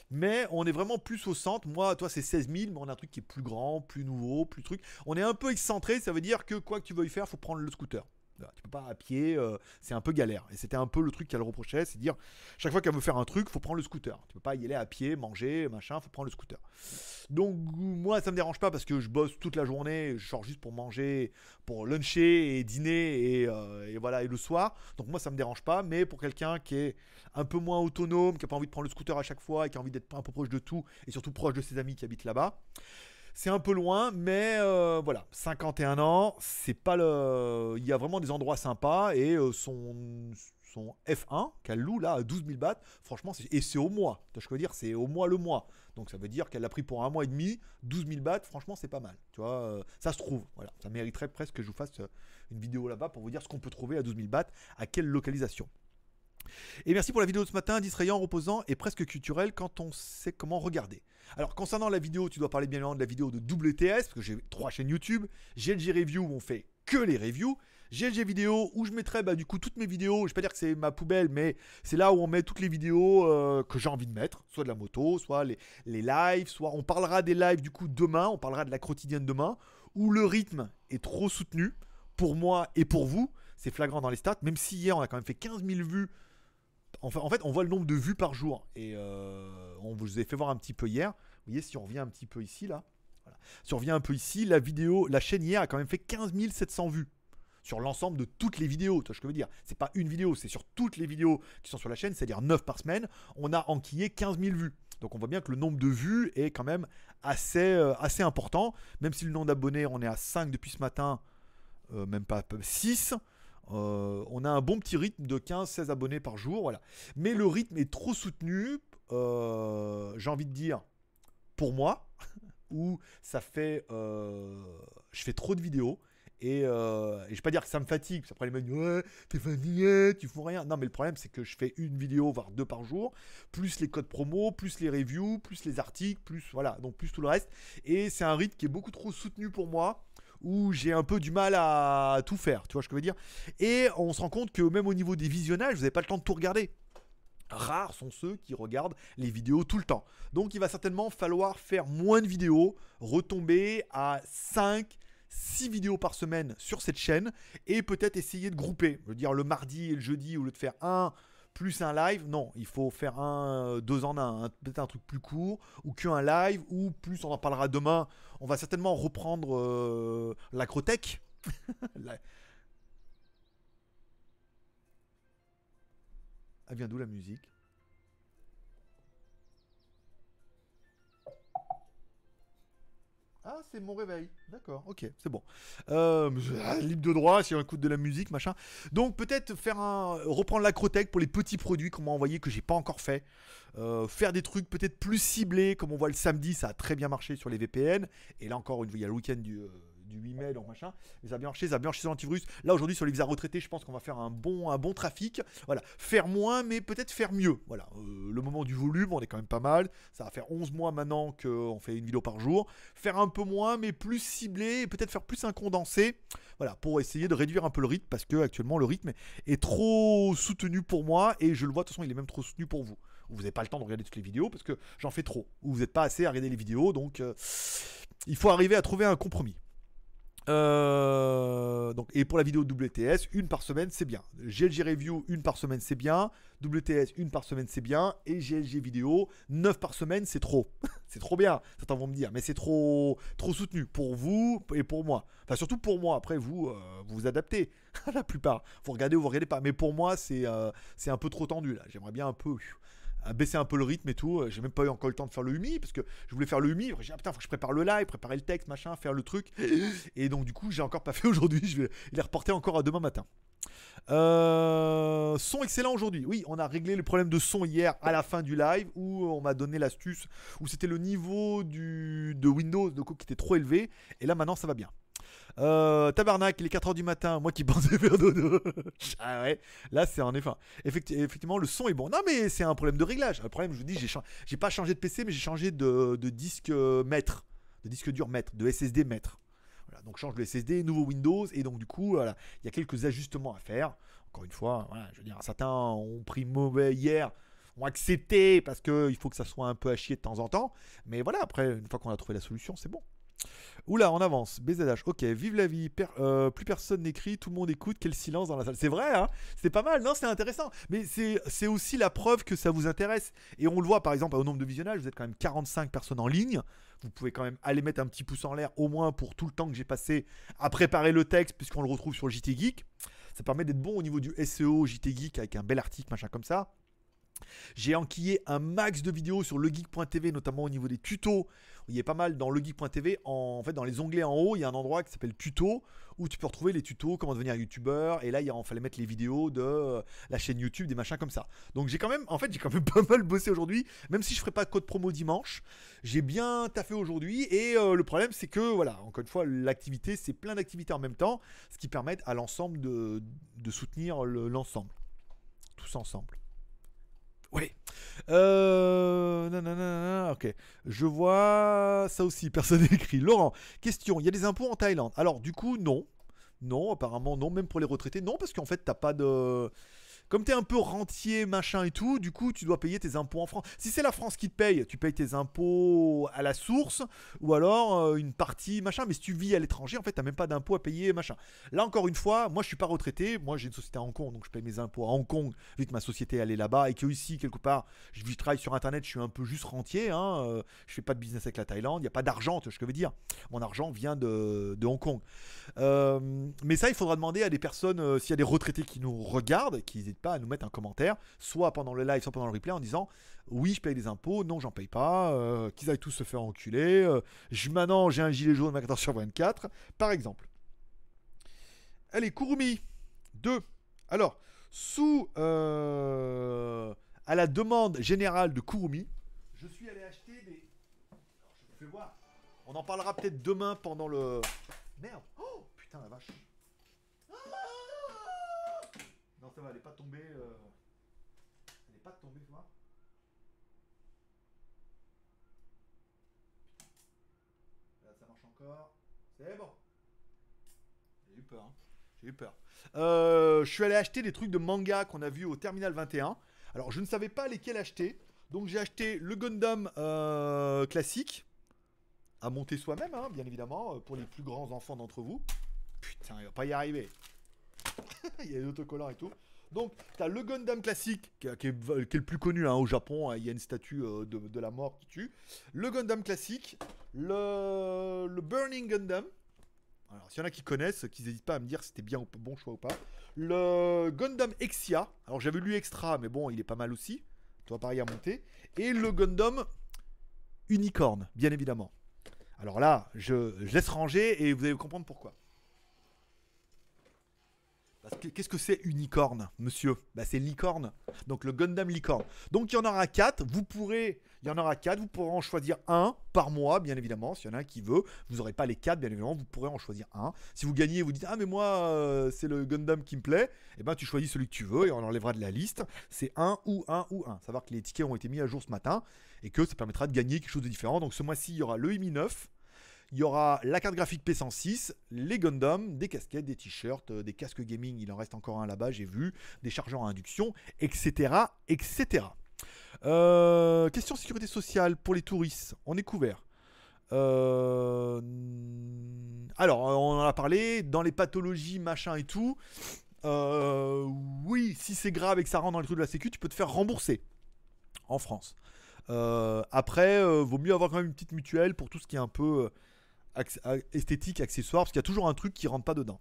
Mais on est vraiment plus au centre. Moi, toi, c'est 16 000, mais on a un truc qui est plus grand, plus nouveau, plus truc. On est un peu excentré, ça veut dire que quoi que tu veuilles faire, faut prendre le scooter. Voilà, tu peux pas à pied, euh, c'est un peu galère. Et c'était un peu le truc qu'elle reprochait, c'est dire chaque fois qu'elle veut faire un truc, faut prendre le scooter. Tu peux pas y aller à pied, manger, machin, faut prendre le scooter. Donc moi ça me dérange pas parce que je bosse toute la journée, je sors juste pour manger, pour luncher et dîner et, euh, et voilà et le soir. Donc moi ça me dérange pas, mais pour quelqu'un qui est un peu moins autonome, qui a pas envie de prendre le scooter à chaque fois et qui a envie d'être un peu proche de tout et surtout proche de ses amis qui habitent là-bas. C'est un peu loin, mais euh, voilà, 51 ans, c'est pas le. Il y a vraiment des endroits sympas et euh, son, son F1 qu'elle loue là à 12 000 bahts, franchement, et c'est au mois. Je veux dire, c'est au mois le mois. Donc ça veut dire qu'elle l'a pris pour un mois et demi, 12 000 bahts, franchement, c'est pas mal. Tu vois, euh, ça se trouve. Voilà, ça mériterait presque que je vous fasse une vidéo là-bas pour vous dire ce qu'on peut trouver à 12 000 bahts, à quelle localisation. Et merci pour la vidéo de ce matin, distrayant, reposant et presque culturel quand on sait comment regarder. Alors concernant la vidéo, tu dois parler bien évidemment de la vidéo de WTS, parce que j'ai trois chaînes YouTube. GLG Review où on fait que les reviews. GLG Vidéo où je mettrai bah, du coup toutes mes vidéos. Je vais pas dire que c'est ma poubelle, mais c'est là où on met toutes les vidéos euh, que j'ai envie de mettre, soit de la moto, soit les, les lives, soit on parlera des lives du coup demain, on parlera de la quotidienne demain, où le rythme est trop soutenu pour moi et pour vous. C'est flagrant dans les stats, même si hier on a quand même fait 15 000 vues En fait, on voit le nombre de vues par jour. Et euh, on vous a fait voir un petit peu hier. Vous voyez, si on revient un petit peu ici, là. Voilà. Si on revient un peu ici, la vidéo, la chaîne hier a quand même fait 15 700 vues. Sur l'ensemble de toutes les vidéos. Tu vois ce que je veux dire? C'est pas une vidéo, c'est sur toutes les vidéos qui sont sur la chaîne, c'est-à-dire 9 par semaine. On a enquillé 15 000 vues. Donc on voit bien que le nombre de vues est quand même assez, euh, assez important. Même si le nombre d'abonnés, on est à 5 depuis ce matin, euh, même pas 6. Euh, on a un bon petit rythme de 15-16 abonnés par jour, voilà. Mais le rythme est trop soutenu, euh, j'ai envie de dire, pour moi, où ça fait, euh, je fais trop de vidéos. Et, et je vais pas dire que ça me fatigue, parce qu'après les mecs disent ouais, t'es fatigué, tu fous rien. Non, mais le problème c'est que je fais une vidéo, voire deux par jour, plus les codes promo, plus les reviews, plus les articles, plus voilà, donc plus tout le reste. Et c'est un rythme qui est beaucoup trop soutenu pour moi où j'ai un peu du mal à tout faire, tu vois ce que je veux dire? Et on se rend compte que même au niveau des visionnages, vous n'avez pas le temps de tout regarder. Rares sont ceux qui regardent les vidéos tout le temps. Donc il va certainement falloir faire moins de vidéos, retomber à 5, 6 vidéos par semaine sur cette chaîne et peut-être essayer de grouper. Je veux dire le mardi et le jeudi, au lieu de faire un plus un live, non, il faut faire un, deux en un, un- peut-être un truc plus court, ou qu'un live, ou plus, on en parlera demain, on va certainement reprendre euh, l'acrotech. La- Elle vient d'où la musique? Ah, c'est mon réveil. D'accord, ok, c'est bon. Euh, ah, libre de droit, si on écoute de la musique, machin. Donc peut-être faire un, reprendre l'acrotech pour les petits produits qu'on m'a envoyé que j'ai pas encore fait. Euh, faire des trucs peut-être plus ciblés, comme on voit le samedi, ça a très bien marché sur les VPN. Et là encore, il y a le week-end du, euh, du 8 mai, donc machin. Mais ça a bien marché, ça a bien marché sur l'antivirus. Là aujourd'hui, sur les visas retraités, je pense qu'on va faire un bon, un bon trafic. Voilà, faire moins, mais peut-être faire mieux. Voilà, Euh, le moment du volume, on est quand même pas mal. Ça va faire 11 mois maintenant qu'on fait une vidéo par jour. Faire un peu moins, mais plus ciblé, et peut-être faire plus un condensé. Voilà, pour essayer de réduire un peu le rythme, parce que actuellement le rythme est trop soutenu pour moi, et je le vois, de toute façon, il est même trop soutenu pour vous. Vous n'avez pas le temps de regarder toutes les vidéos, parce que j'en fais trop. Ou vous n'êtes pas assez à regarder les vidéos, donc euh, il faut arriver à trouver un compromis. Euh, donc, et pour la vidéo WTS, une par semaine, c'est bien. GLG Review, une par semaine, c'est bien. WTS, une par semaine, c'est bien. Et GLG Vidéo, 9 par semaine, c'est trop. c'est trop bien, certains vont me dire. Mais c'est trop, trop soutenu pour vous et pour moi. Enfin, surtout pour moi. Après, vous, euh, vous adaptez. la plupart. Vous regardez ou vous regardez pas. Mais pour moi, c'est euh, un peu trop tendu là. J'aimerais bien un peu à baisser un peu le rythme et tout. Euh, J'ai même pas eu encore le temps de faire le humi parce que je voulais faire le humi. J'ai dit, ah putain, faut que je prépare le live, préparer le texte, machin, faire le truc. Et donc, du coup, j'ai encore pas fait aujourd'hui. Je vais les reporter encore à demain matin. Euh, son excellent aujourd'hui. Oui, on a réglé le problème de son hier à la fin du live où on m'a donné l'astuce où c'était le niveau du, de Windows de coup, qui était trop élevé. Et là, maintenant, ça va bien. Euh, tabarnak, il est 4h du matin, moi qui pensais faire dodo. ah ouais, là c'est en effet. Effecti- effectivement, le son est bon. Non, mais c'est un problème de réglage. Le problème, je vous dis, j'ai, pas changé de PC, mais j'ai changé de, disque euh, maître, de disque dur maître, de SSD maître. Voilà, donc change le SSD, nouveau Windows, et donc du coup, il y a quelques ajustements à faire. Encore une fois, je veux dire, certains ont pris mauvais hier, ont accepté parce qu'il faut que ça soit un peu à chier de temps en temps. Mais voilà, après, une fois qu'on a trouvé la solution, c'est bon. Oula, on avance. BZH. Ok, vive la vie. Euh, plus personne n'écrit, tout le monde écoute. Quel silence dans la salle. C'est vrai, hein C'est pas mal. Non, c'est intéressant. Mais c'est c'est aussi la preuve que ça vous intéresse. Et on le voit, par exemple, au nombre de visionnages. Vous êtes quand même 45 personnes en ligne. Vous pouvez quand même aller mettre un petit pouce en l'air, au moins pour tout le temps que j'ai passé à préparer le texte, puisqu'on le retrouve sur le JT Geek. Ça permet d'être bon au niveau du SEO JT Geek avec un bel article, machin comme ça. J'ai enquillé un max de vidéos sur legeek.tv, notamment au niveau des tutos. Il y a pas mal dans legeek.tv. En, en fait, dans les onglets en haut, il y a un endroit qui s'appelle tuto où tu peux retrouver les tutos, comment devenir youtubeur. Et là, il fallait mettre les vidéos de euh, la chaîne YouTube, des machins comme ça. Donc j'ai quand même, en fait, j'ai quand même pas mal bossé aujourd'hui, même si je ferai pas de code promo dimanche. J'ai bien taffé aujourd'hui. Et euh, le problème, c'est que, voilà, encore une fois, l'activité, c'est plein d'activités en même temps, ce qui permet à l'ensemble de, soutenir le- l'ensemble. Tous ensemble. Oui. Euh... nanana, ok. Je vois ça aussi. Personne n'écrit. Laurent, question. Il y a des impôts en Thaïlande. Alors, du coup, non. Non, apparemment, non. Même pour les retraités, non. Parce qu'en fait, t'as pas de. Comme t'es un peu rentier, machin et tout, du coup, tu dois payer tes impôts en France. Si c'est la France qui te paye, tu payes tes impôts à la source, ou alors euh, une partie, machin. Mais si tu vis à l'étranger, en fait, t'as même pas d'impôts à payer, machin. Là, encore une fois, moi, je suis pas retraité. Moi, j'ai une société à Hong Kong, donc je paye mes impôts à Hong Kong, vu que ma société, elle est là-bas, et que ici, quelque part, je, travaille sur Internet, je suis un peu juste rentier. Hein, euh, je fais pas de business avec la Thaïlande, il n'y a pas d'argent, tu vois ce que je veux dire. Mon argent vient de, de Hong Kong. Euh, mais ça, il faudra demander à des personnes, euh, s'il y a des retraités qui nous regardent, qui pas à nous mettre un commentaire, soit pendant le live, soit pendant le replay, en disant oui, je paye des impôts, non, j'en paye pas, euh, qu'ils aillent tous se faire enculer. euh, je, maintenant, j'ai un gilet jaune 24 sur 24, par exemple. Allez, Kurumi 2. Alors, sous euh, à la demande générale de Kurumi, je suis allé acheter des. Voir. On en parlera peut-être demain pendant le. Merde. Oh putain la vache. Ah non, ça va, elle est pas tombée. euh, Elle est pas tombée, tu vois. Là, ça marche encore. C'est bon. J'ai eu peur. hein. J'ai eu peur. Euh, je suis allé acheter des trucs de manga qu'on a vu au Terminal 21. Alors, je ne savais pas lesquels acheter. Donc, j'ai acheté le Gundam euh, classique. À monter soi-même, hein, bien évidemment, pour les plus grands enfants d'entre vous. Putain, il va pas y arriver. il y a des autocollants et tout. Donc, tu as le Gundam classique, qui, est, le plus connu hein, au Japon. hein, Il y a une statue euh, de, la mort qui tue. Le Gundam classique, le, Burning Gundam. Alors, s'il y en a qui connaissent, qu'ils n'hésitent pas à me dire si c'était bien ou bon choix ou pas. Le Gundam Exia. Alors, j'avais lu Extra, mais bon, il est pas mal aussi. Toi, pareil à monter. Et le Gundam Unicorn, bien évidemment. Alors là, je laisse ranger et vous allez comprendre pourquoi. Qu'est-ce que c'est unicorne, monsieur? Bah, C'est licorne. Donc le Gundam licorne. Donc il y en aura 4. Vous pourrez, il y en aura 4. Vous pourrez en choisir un par mois, bien évidemment. S'il y en a un qui veut, vous n'aurez pas les 4, bien évidemment. Vous pourrez en choisir un. Si vous gagnez, vous dites ah mais moi euh, c'est le Gundam qui me plaît. Et ben tu choisis celui que tu veux et on enlèvera de la liste. C'est un ou un ou un. Savoir que les tickets ont été mis à jour ce matin et que ça permettra de gagner quelque chose de différent. Donc ce mois-ci, il y aura le Mi 9. Il y aura la carte graphique P106, les Gundam, des casquettes, des t-shirts, euh, des casques gaming, il en reste encore un là-bas, j'ai vu, des chargeurs à induction, etc. etc. Euh, question sécurité sociale pour les touristes, on est couvert. Euh, alors, on en a parlé, dans les pathologies, machin et tout. euh, oui, si c'est grave et que ça rentre dans les trucs de la sécu, tu peux te faire rembourser en France. Euh, après, euh, vaut mieux avoir quand même une petite mutuelle pour tout ce qui est un peu euh, esthétique, accessoire, parce qu'il y a toujours un truc qui rentre pas dedans.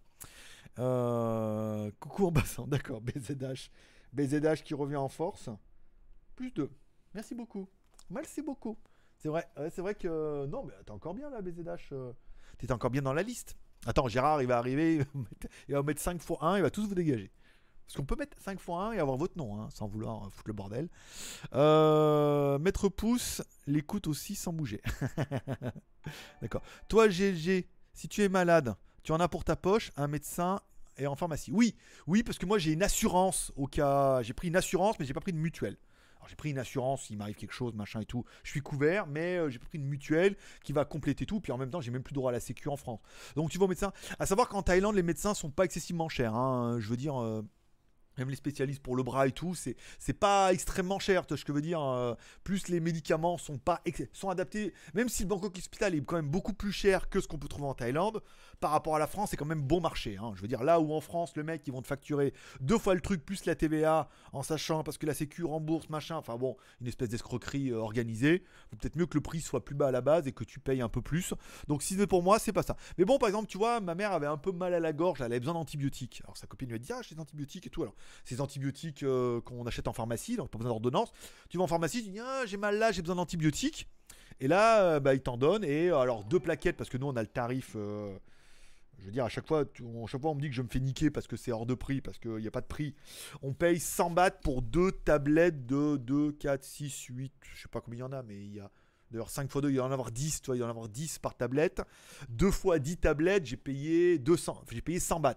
Euh, coucou en passant, d'accord, BZH. BZH qui revient en force. Plus 2. Merci beaucoup. Merci beaucoup. C'est vrai, c'est vrai que. Non, mais t'es encore bien là, BZH. euh. T'es encore bien dans la liste. Attends, Gérard, il va arriver, il va mettre- il va mettre 5 x 1, il va tous vous dégager. Parce qu'on peut mettre 5 x 1 et avoir votre nom, hein, sans vouloir euh, foutre le bordel. Euh, mettre pouce, l'écoute aussi sans bouger. D'accord. Toi, GG, si tu es malade, tu en as pour ta poche, un médecin et en pharmacie. Oui, oui, parce que moi j'ai une assurance au cas. J'ai pris une assurance, mais j'ai pas pris de mutuelle. Alors j'ai pris une assurance, s'il m'arrive quelque chose, machin et tout, je suis couvert, mais euh, j'ai pris une mutuelle qui va compléter tout, puis en même temps j'ai même plus droit à la sécu en France. Donc tu vas au médecin. À savoir qu'en Thaïlande, les médecins sont pas excessivement chers. hein. Je veux dire, euh, même les spécialistes pour le bras et tout, c'est c'est pas extrêmement cher, tu vois ce que je veux dire. euh, plus les médicaments sont pas sont adaptés, même si le Bangkok Hospital est quand même beaucoup plus cher que ce qu'on peut trouver en Thaïlande, par rapport à la France, c'est quand même bon marché. hein. Je veux dire, là où en France, le mec, ils vont te facturer deux fois le truc plus la TVA, en sachant parce que la Sécu rembourse, machin, enfin bon, une espèce d'escroquerie euh, organisée. Faut peut-être mieux que le prix soit plus bas à la base et que tu payes un peu plus. Donc si c'est pour moi, c'est pas ça. Mais bon, par exemple, tu vois, ma mère avait un peu mal à la gorge, elle avait besoin d'antibiotiques. Alors sa copine lui a dit, ah, j'ai des antibiotiques et tout. Ces antibiotiques euh, qu'on achète en pharmacie, donc pas besoin d'ordonnance. Tu vas en pharmacie, tu dis ah, j'ai mal là, j'ai besoin d'antibiotiques. Et là, euh, bah, ils t'en donnent. Et euh, alors deux plaquettes, parce que nous on a le tarif. euh, je veux dire, à chaque fois, on, chaque fois, on me dit que je me fais niquer parce que c'est hors de prix, parce qu'il n'y a pas de prix. On paye 100 bahts pour deux tablettes de 2, 4, 6, 8, je sais pas combien il y en a, mais il y a. D'ailleurs, 5 fois 2, il y en avoir 10, tu vois, il y en avoir 10 par tablette. 2 fois 10 tablettes, j'ai payé 200, j'ai payé 100 bahts.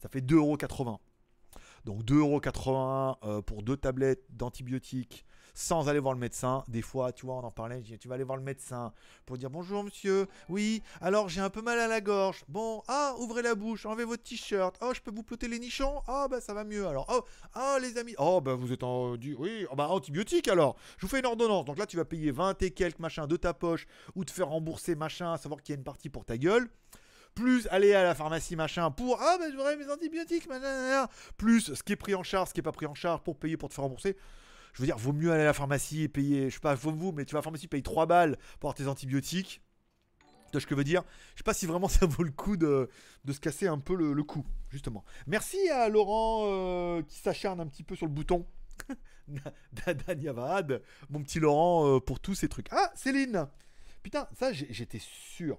Ça fait 2,80€. Donc 2,81€ euh, pour deux tablettes d'antibiotiques sans aller voir le médecin. Des fois, tu vois, on en parlait, je dis, tu vas aller voir le médecin pour dire bonjour monsieur, oui, alors j'ai un peu mal à la gorge. Bon, ah, ouvrez la bouche, enlevez votre t-shirt. Oh, je peux vous plotter les nichons? Ah, bah ça va mieux alors. Oh, ah, les amis. Oh, bah vous êtes en. du- Oui, oh, bah antibiotique alors. Je vous fais une ordonnance. Donc là, tu vas payer 20 et quelques machin de ta poche ou te faire rembourser machin, savoir qu'il y a une partie pour ta gueule plus aller à la pharmacie machin pour ah ben j'aurais mes antibiotiques machin, plus ce qui est pris en charge ce qui est pas pris en charge pour payer pour te faire rembourser. Je veux dire vaut mieux aller à la pharmacie et payer je sais pas vaut vous mais tu vas à la pharmacie payer 3 balles pour avoir tes antibiotiques. Tu vois ce que je veux dire? Je sais pas si vraiment ça vaut le coup de, de se casser un peu le, le cou justement. Merci à Laurent euh, qui s'acharne un petit peu sur le bouton. Danyavad mon petit Laurent euh, pour tous ces trucs. Ah Céline! Putain ça j'étais sûr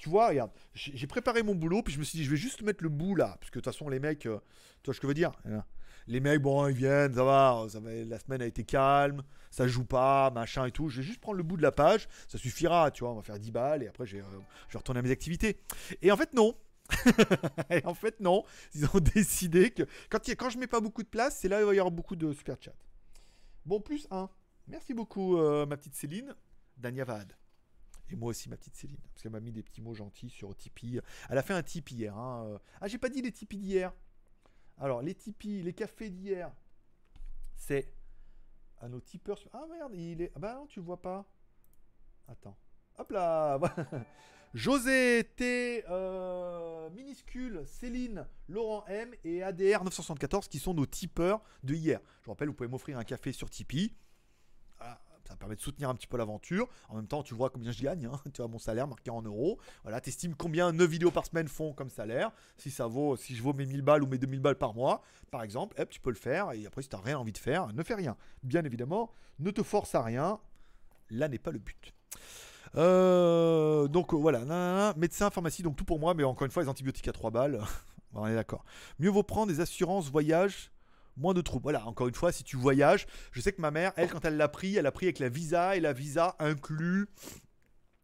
tu vois, regarde, j'ai préparé mon boulot, puis je me suis dit, je vais juste mettre le bout là, parce que de toute façon, les mecs, euh, tu vois ce que je veux dire Hein. Les mecs, bon, ils viennent, ça va, la semaine a été calme, ça joue pas, machin et tout. Je vais juste prendre le bout de la page, ça suffira, tu vois, on va faire 10 balles, et après, je vais, euh, je vais retourner à mes activités. Et en fait, non. et en fait, non. Ils ont décidé que quand, y a- quand je mets pas beaucoup de place, c'est là où va y avoir beaucoup de super chat. Bon, plus 1. Merci beaucoup, euh, ma petite Céline. Danyavad. Et moi aussi, ma petite Céline. Parce qu'elle m'a mis des petits mots gentils sur Tipeee. Elle a fait un Tipeee hier. hein. Ah, j'ai pas dit les Tipeee d'hier. Alors, les Tipeee, les cafés d'hier, c'est à nos tipeurs. Ah merde, il est. Ah bah non, tu le vois pas. Attends. Hop là José T, euh, minuscule, Céline, Laurent M et ADR 974 qui sont nos tipeurs de hier. Je vous rappelle, vous pouvez m'offrir un café sur Tipeee. Ça permet de soutenir un petit peu l'aventure. En même temps, tu vois combien je gagne. hein. Tu vois mon salaire marqué en euros. Voilà, tu estimes combien 9 vidéos par semaine font comme salaire. Si ça vaut, si je vaux mes 1000 balles ou mes 2000 balles par mois, par exemple, tu peux le faire. Et après, si tu n'as rien envie de faire, ne fais rien. Bien évidemment, ne te force à rien. Là n'est pas le but. Euh, donc voilà, médecin, pharmacie, donc tout pour moi, mais encore une fois, les antibiotiques à 3 balles. on est d'accord. Mieux vaut prendre des assurances voyage, moins de troubles. Voilà, encore une fois, si tu voyages, je sais que ma mère, elle, quand elle l'a pris, elle l'a pris avec la visa, et la visa inclut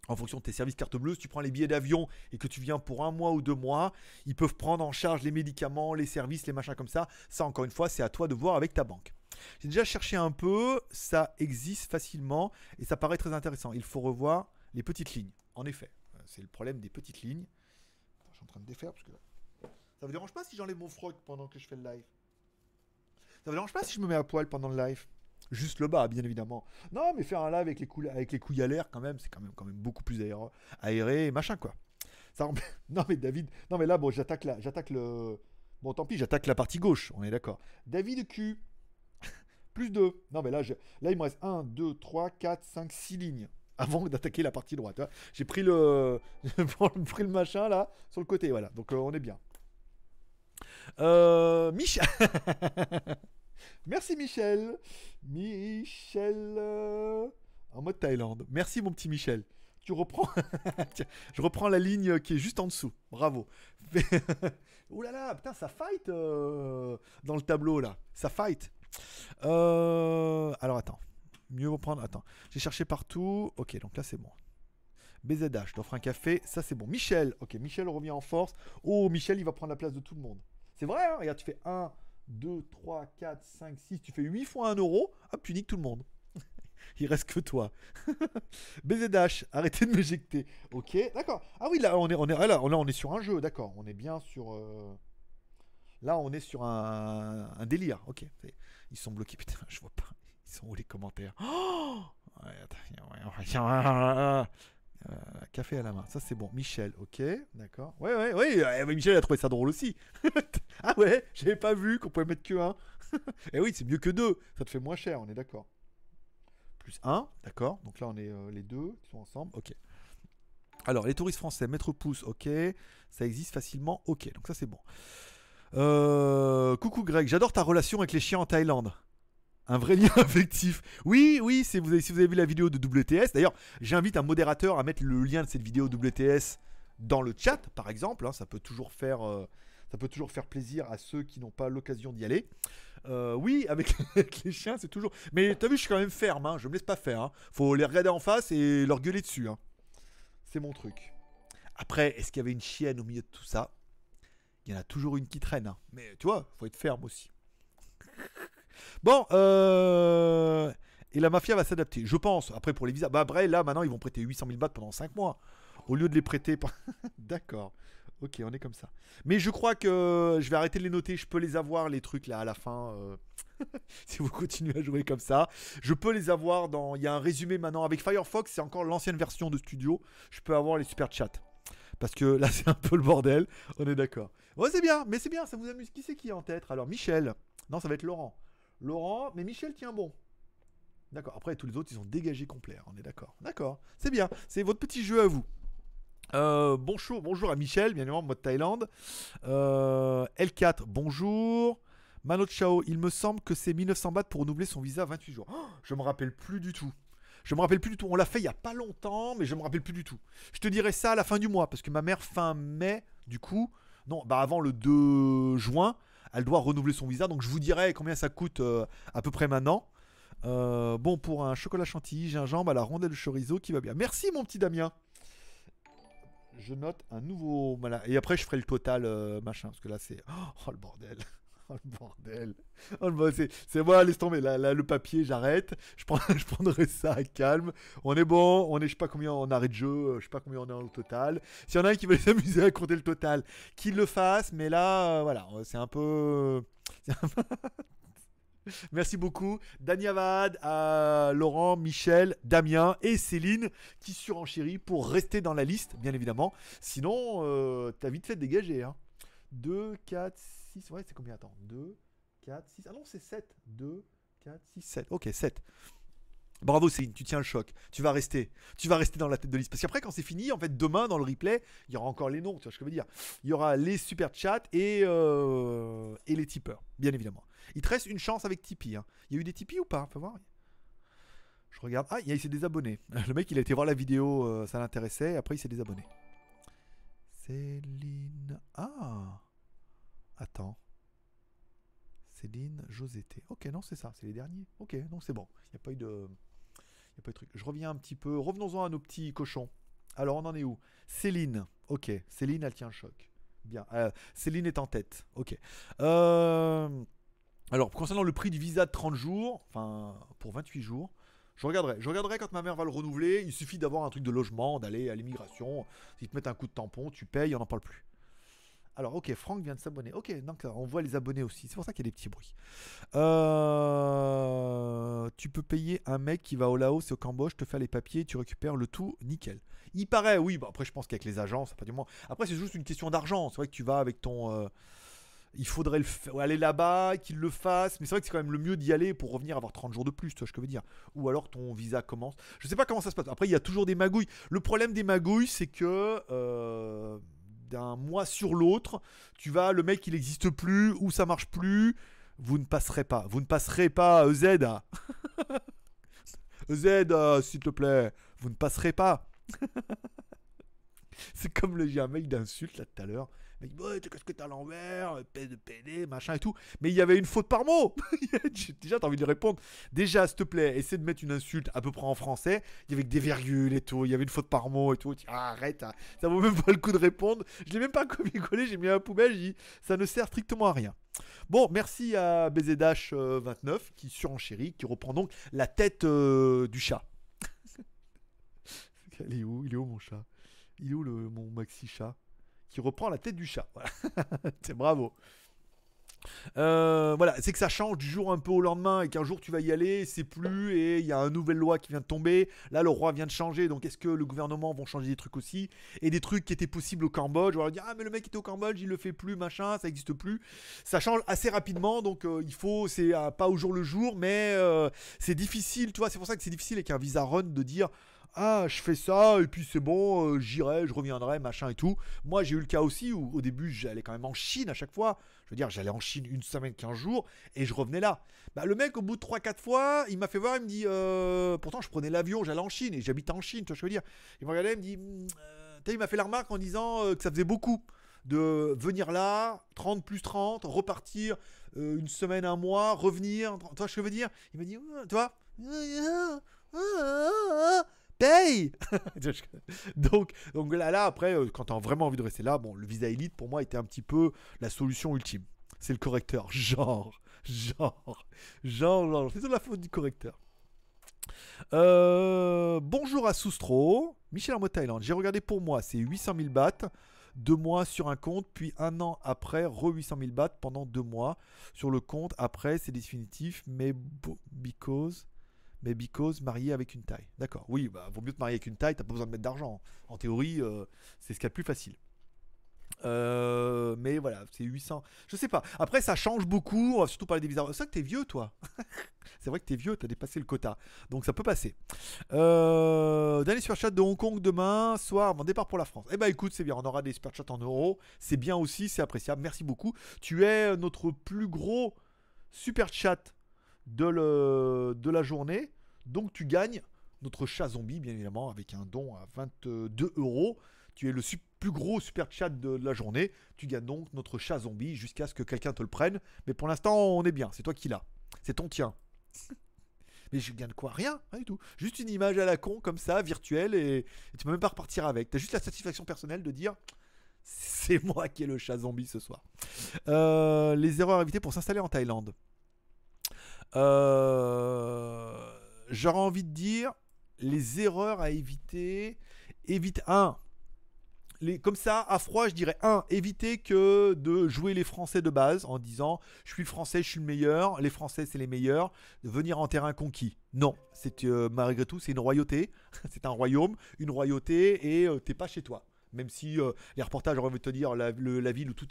en fonction de tes services carte bleue, si tu prends les billets d'avion et que tu viens pour un mois ou deux mois, ils peuvent prendre en charge les médicaments, les services, les machins comme ça. Ça, encore une fois, c'est à toi de voir avec ta banque. J'ai déjà cherché un peu, ça existe facilement et ça paraît très intéressant. Il faut revoir les petites lignes. En effet, c'est le problème des petites lignes. Je suis en train de défaire parce que ça vous dérange pas si j'enlève mon froc pendant que je fais le live? Ça vous dérange pas si je me mets à poil pendant le live Juste le bas, bien évidemment. Non, mais faire un live avec les, couilles, à l'air, quand même, c'est quand même, beaucoup plus aéré, aéré machin, quoi. Non, mais David, non, mais là, bon, j'attaque j'attaque le. Bon, tant pis, j'attaque la partie gauche, on est d'accord. David Q, plus 2. Non, mais là, là, il me reste 1, 2, 3, 4, 5, 6 lignes avant d'attaquer la partie droite. hein. J'ai pris le... pris le machin, là, sur le côté, voilà. Donc, euh, on est bien. Euh, Michel. Merci Michel. Michel. euh, En mode Thaïlande. Merci mon petit Michel. Tu reprends. Je reprends la ligne qui est juste en dessous. Bravo. Ouh là là, putain, ça fight euh, dans le tableau là. Ça fight. Euh, Alors attends. Mieux reprendre. Attends. J'ai cherché partout. Ok, donc là c'est bon. BZH, je t'offre un café. Ça c'est bon. Michel. Ok, Michel revient en force. Oh, Michel, il va prendre la place de tout le monde. C'est vrai, hein Regarde, tu fais 1, 2, 3, 4, 5, 6. Tu fais 8 fois 1 euro. Hop, tu niques tout le monde. Il reste que toi. BZH, arrêtez de m'éjecter. Ok, d'accord. Ah oui, là on est, ah là, on, est sur un jeu, d'accord. On est bien sur. euh, Là, on est sur un, délire. Ok. Ils sont bloqués. Putain, je vois pas. Ils sont où les commentaires? Oh. Euh, café à la main. Ça, c'est bon. Michel, ok. D'accord. Ouais, ouais, ouais. euh, Michel a trouvé ça drôle aussi. ah ouais, j'avais pas vu qu'on pouvait mettre que un. Et oui, c'est mieux que deux. Ça te fait moins cher, on est d'accord. Plus un, d'accord. Donc là, on est euh, les deux qui sont ensemble. Ok. Alors, les touristes français, mettre pouce, ok. Ça existe facilement, ok. Donc ça, c'est bon. Coucou Greg, j'adore ta relation avec les chiens en Thaïlande. Un vrai lien affectif. Oui, oui, si vous avez vu la vidéo de WTS, d'ailleurs, j'invite un modérateur à mettre le lien de cette vidéo WTS dans le chat, par exemple. hein, ça peut toujours faire, euh, ça peut toujours faire plaisir à ceux qui n'ont pas l'occasion d'y aller. Euh, oui, avec, avec les chiens, c'est toujours. Mais t'as vu, je suis quand même ferme. Hein, je me laisse pas faire. hein. Faut les regarder en face et leur gueuler dessus. hein. C'est mon truc. Après, est-ce qu'il y avait une chienne au milieu de tout ça? Il y en a toujours une qui traîne. hein. Mais tu vois, faut être ferme aussi. Bon, euh... et la mafia va s'adapter, je pense. Après, pour les visas, bah après, là, maintenant, ils vont prêter 800 000 bahts pendant 5 mois. Au lieu de les prêter. D'accord. Ok, on est comme ça. Mais je crois que je vais arrêter de les noter. Je peux les avoir, les trucs là à la fin. euh, si vous continuez à jouer comme ça. Je peux les avoir dans. Il y a un résumé maintenant. Avec Firefox, c'est encore l'ancienne version de Studio. Je peux avoir les super chats. Parce que là, c'est un peu le bordel. On est d'accord. Ouais, c'est bien. Mais c'est bien, ça vous amuse. Qui c'est qui en tête? Alors, Michel. Non, ça va être Laurent. Laurent, mais Michel tient bon. D'accord. Après, tous les autres, ils sont dégagés complets. On est d'accord. D'accord. C'est bien. C'est votre petit jeu à vous. Euh, bonjour, bonjour à Michel, bien évidemment, mode Thaïlande. Euh, L4, bonjour. Mano Chao, il me semble que c'est 1900 bahts pour renouveler son visa 28 jours. Oh, je me rappelle plus du tout. Je me rappelle plus du tout. On l'a fait il y a pas longtemps, mais je me rappelle plus du tout. Je te dirai ça à la fin du mois, parce que ma mère, fin mai, du coup, non, bah avant le 2 juin, elle doit renouveler son visa. Donc je vous dirai combien ça coûte euh, à peu près maintenant. Euh, bon, pour un chocolat chantilly, gingembre à la rondelle de chorizo qui va bien. Merci, mon petit Damien. Je note un nouveau. Et après, je ferai le total euh, machin. Parce que là, c'est. Oh le bordel. Oh le bordel. Oh. C'est, c'est laisse tomber. Là, le papier, j'arrête. Je, prends, je prendrai ça à calme. On est bon. On est, je sais pas combien en arrêt de jeu. euh, Je sais pas combien on est au total. S'il y en a un qui veut s'amuser à compter le total, qu'il le fasse. Mais là, euh, voilà. C'est un peu. c'est un peu- Merci beaucoup. Dani Avad, à Laurent, Michel, Damien et Céline qui surenchérit pour rester dans la liste, bien évidemment. Sinon, euh, t'as vite fait dégager. Hein. 2, 4, 6. Ouais, c'est combien Attends. 2, 4, 6. Ah non, c'est 7. 2, 4, 6, 7. Ok, 7. Bravo Céline, tu tiens le choc. Tu vas rester. Tu vas rester dans la tête de liste. Parce qu'après, quand c'est fini, en fait, demain, dans le replay, il y aura encore les noms. Tu vois ce que je veux dire Il y aura les super chats et, euh, les tipeurs, bien évidemment. Il te reste une chance avec Tipeee. hein. Il y a eu des Tipeee ou pas? Faut voir. Je regarde. Ah, il s'est désabonné. Le mec, il a été voir la vidéo, euh, ça l'intéressait. Après, il s'est désabonné. Céline. Ah Attends. Céline Josété. Ok, non, c'est ça, c'est les derniers. Ok, non, c'est bon. Il n'y a pas eu de. Il a pas eu de truc. Je reviens un petit peu. Revenons-en à nos petits cochons. Alors, on en est où? Céline. Ok, Céline, elle tient le choc. Bien. Euh, Céline est en tête. Ok. Euh, Alors, concernant le prix du visa de 30 jours, enfin, pour 28 jours, je regarderai. Je regarderai quand ma mère va le renouveler. Il suffit d'avoir un truc de logement, d'aller à l'immigration. S'ils te mettent un coup de tampon, tu payes, on n'en parle plus. Alors, ok, Franck vient de s'abonner. Ok, donc on voit les abonnés aussi. C'est pour ça qu'il y a des petits bruits. Euh, Tu peux payer un mec qui va au Laos et au Cambodge, te faire les papiers, tu récupères le tout, nickel. Il paraît, oui. Bah après, je pense qu'avec les agences, pas du moins. Après, c'est juste une question d'argent. C'est vrai que tu vas avec ton. euh, Il faudrait aller là-bas, qu'il le fasse. Mais c'est vrai que c'est quand même le mieux d'y aller pour revenir avoir 30 jours de plus, tu vois ce que je veux dire. Ou alors ton visa commence. Je sais pas comment ça se passe. Après, il y a toujours des magouilles. Le problème des magouilles, c'est que euh, d'un mois sur l'autre, tu vas, le mec, il n'existe plus, ou ça marche plus. Vous ne passerez pas. Vous ne passerez pas, EZ. EZ, euh, s'il te plaît. Vous ne passerez pas. c'est comme le j'ai mec d'insulte là tout à l'heure. Il mec, ouais, qu'est-ce que t'as à l'envers, paix de PD, machin et tout. Mais il y avait une faute par mot. Déjà, t'as envie de répondre. Déjà, s'il te plaît, essaie de mettre une insulte à peu près en français. Il y avait que des virgules et tout. Il y avait une faute par mot et tout. Ah, arrête, hein. ça vaut même pas le coup de répondre. Je l'ai même pas copié-collé, j'ai mis à la poubelle. J'ai dit, ça ne sert strictement à rien. Bon, merci à BZH29 qui surenchérit, qui reprend donc la tête euh, du chat. Il est où? Il est où mon chat? Il est où le, mon maxi chat? Qui reprend la tête du chat. C'est bravo. Euh, voilà, c'est que ça change du jour un peu au lendemain et qu'un jour tu vas y aller, c'est plus et il y a une nouvelle loi qui vient de tomber. Là, le roi vient de changer, donc est-ce que le gouvernement vont changer des trucs aussi? Et des trucs qui étaient possibles au Cambodge On va dire ah mais le mec était au Cambodge, il le fait plus, machin, ça existe plus. Ça change assez rapidement, donc euh, il faut, c'est euh, pas au jour le jour, mais c'est difficile, tu vois. C'est pour ça que c'est difficile avec un visa run de dire ah je fais ça et puis c'est bon euh, j'irai je reviendrai machin et tout. Moi j'ai eu le cas aussi où au début j'allais quand même en Chine à chaque fois. Je veux dire j'allais en Chine une semaine 15 jours et je revenais là. Bah, le mec au bout de 3-4 fois il m'a fait voir il me dit euh, pourtant je prenais l'avion j'allais en Chine et j'habite en Chine tu vois je veux dire. Il me regardait il me dit euh, il m'a fait la remarque en disant que ça faisait beaucoup de venir là 30 plus 30 repartir une semaine un mois revenir tu je veux dire. Il m'a dit tu vois paye donc, donc là, là, après, euh, quand t'as vraiment envie de rester là, bon, le visa élite pour moi était un petit peu la solution ultime. C'est le correcteur. Genre, genre, genre, genre. C'est de la faute du correcteur. Euh, bonjour à Soustro. Michel Armo Thaïlande. J'ai regardé pour moi, c'est 800 000 bahts. Deux mois sur un compte, puis un an après, re 800 000 bahts pendant deux mois sur le compte. Après, c'est définitif, mais because mais because marié avec une taille. D'accord. Oui, bah vaut mieux te marier avec une taille, t'as pas besoin de mettre d'argent. En théorie, euh, c'est ce qu'il y a de plus facile. Euh, mais voilà, c'est 800. Je sais pas. Après, ça change beaucoup. On va surtout parler des visas. C'est vrai que t'es vieux, toi. c'est vrai que t'es vieux, t'as dépassé le quota. Donc ça peut passer. Euh, dernier super chat de Hong Kong demain soir, mon départ pour la France. Eh ben écoute, c'est bien. On aura des super chats en euros. C'est bien aussi, c'est appréciable. Merci beaucoup. Tu es notre plus gros super chat de, la journée. Donc tu gagnes notre chat zombie, bien évidemment, avec un don à 22 euros. Tu es le plus gros super chat de la journée. Tu gagnes donc notre chat zombie jusqu'à ce que quelqu'un te le prenne. Mais pour l'instant, on est bien. C'est toi qui l'as. C'est ton tien. Mais je gagne quoi? Rien, rien du tout. Juste une image à la con, comme ça, virtuelle, et, et tu peux même pas repartir avec. T'as juste la satisfaction personnelle de dire c'est moi qui ai le chat zombie ce soir. Euh, les erreurs à éviter pour s'installer en Thaïlande. Euh, J'aurais envie de dire les erreurs à éviter. Évite un. Les, comme ça, à froid, je dirais un, éviter que de jouer les Français de base en disant je suis français, je suis le meilleur, les Français c'est les meilleurs, de venir en terrain conquis. Non, c'est euh, malgré tout c'est une royauté, c'est un royaume, une royauté et euh, t'es pas chez toi. Même si les reportages auraient envie de te dire la, le- la ville où tout,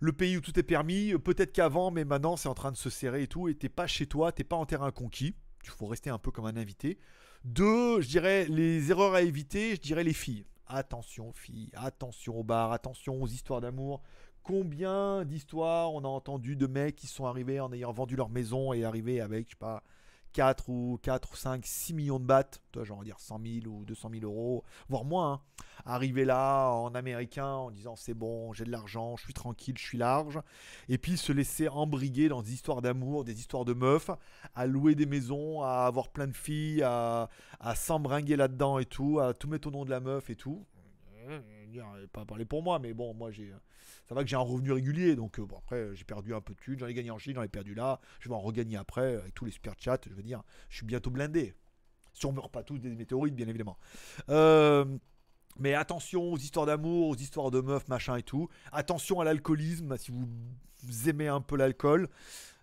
le pays où tout est permis, euh, peut-être qu'avant, mais maintenant c'est en train de se serrer et tout, et t'es pas chez toi, t'es pas en terrain conquis. Il faut rester un peu comme un invité. Deux, je dirais les erreurs à éviter, je dirais les filles. Attention filles, attention au bar, attention aux histoires d'amour. Combien d'histoires on a entendu de mecs qui sont arrivés en ayant vendu leur maison et arrivés avec, je sais pas, 4 ou 4 ou 5, 6 millions de bahts, genre dire 100 000 ou 200 000 euros, voire moins. hein. Arriver là en américain en disant c'est bon, j'ai de l'argent, je suis tranquille, je suis large. Et puis se laisser embriguer dans des histoires d'amour, des histoires de meufs, à louer des maisons, à avoir plein de filles, à, à s'embringuer là-dedans et tout, à tout mettre au nom de la meuf et tout. Euh, Pas parler pour moi, mais bon, moi j'ai. Ça va que j'ai un revenu régulier, donc euh, bon, après j'ai perdu un peu de thunes, j'en ai gagné en Chine, j'en ai perdu là, je vais en regagner après avec tous les super chats, je veux dire, je suis bientôt blindé. Si on meurt pas tous des météorites, bien évidemment. Euh, mais attention aux histoires d'amour, aux histoires de meufs, machin et tout. Attention à l'alcoolisme, si vous aimez un peu l'alcool.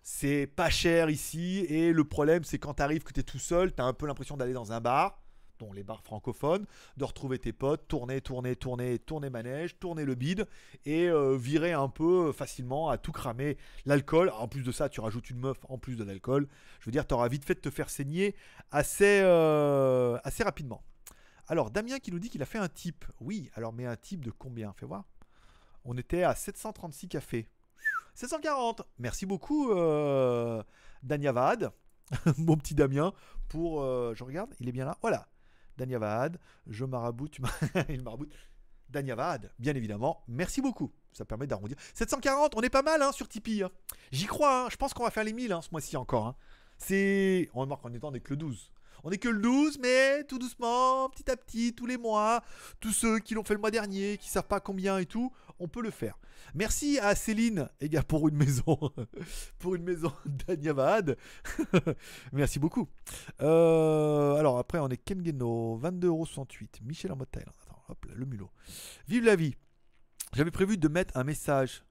C'est pas cher ici, et le problème c'est quand t'arrives que t'es tout seul, t'as un peu l'impression d'aller dans un bar, dont les bars francophones, de retrouver tes potes, tourner, tourner, tourner, tourner manège, tourner le bide, et euh, virer un peu facilement à tout cramer l'alcool. En plus de ça, tu rajoutes une meuf en plus de l'alcool. Je veux dire, t'auras vite fait de te faire saigner assez, euh, assez rapidement. Alors, Damien qui nous dit qu'il a fait un type. Oui, alors, mais un type de combien? Fais voir. On était à 736 cafés. 740 Merci beaucoup, euh, Danyavad, mon petit Damien, pour... euh, je regarde, il est bien là. Voilà. Danyavad, je maraboute, il maraboute. Danyavad, bien évidemment. Merci beaucoup. Ça permet d'arrondir. 740, on est pas mal hein, sur Tipeee. hein. J'y crois, hein. je pense qu'on va faire les 1000 hein, ce mois-ci encore. C'est... On remarque en étant avec le 12. On est que le 12, mais tout doucement, petit à petit, tous les mois, tous ceux qui l'ont fait le mois dernier, qui savent pas combien et tout, on peut le faire. Merci à Céline, et gars, pour une maison, pour une maison d'Anyavad. Merci beaucoup. Euh, alors après, on est Kengeno, 22,68€. Michel en mode. Attends, hop là, le mulot. Vive la vie. J'avais prévu de mettre un message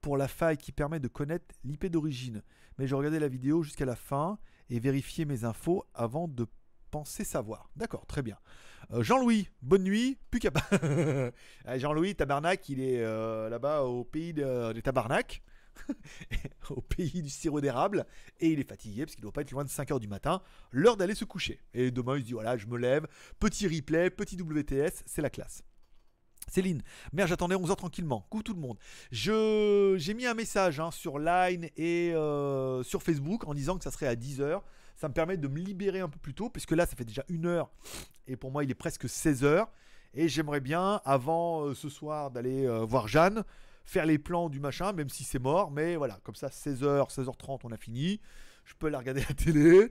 pour la faille qui permet de connaître l'IP d'origine. Mais je regardais la vidéo jusqu'à la fin et vérifier mes infos avant de penser savoir. D'accord, très bien. Euh, Jean-Louis, bonne nuit. Plus qu'à. Ah, Jean-Louis, tabarnak, il est euh, là-bas au pays de- des tabarnak, au pays du sirop d'érable, et il est fatigué parce qu'il doit pas être loin de 5h du matin, l'heure d'aller se coucher. Et demain, il se dit voilà, je me lève, petit replay, petit WTS, c'est la classe. Céline, merde, j'attendais 11h tranquillement. Coucou tout le monde. Je j'ai mis un message hein, sur Line et euh, sur Facebook en disant que ça serait à 10h. Ça me permet de me libérer un peu plus tôt, puisque là, ça fait déjà une heure. Et pour moi, il est presque 16h. Et j'aimerais bien, avant euh, ce soir, d'aller euh, voir Jeanne, faire les plans du machin, même si c'est mort. Mais voilà, comme ça, 16h, 16h30, on a fini. Je peux la regarder la télé.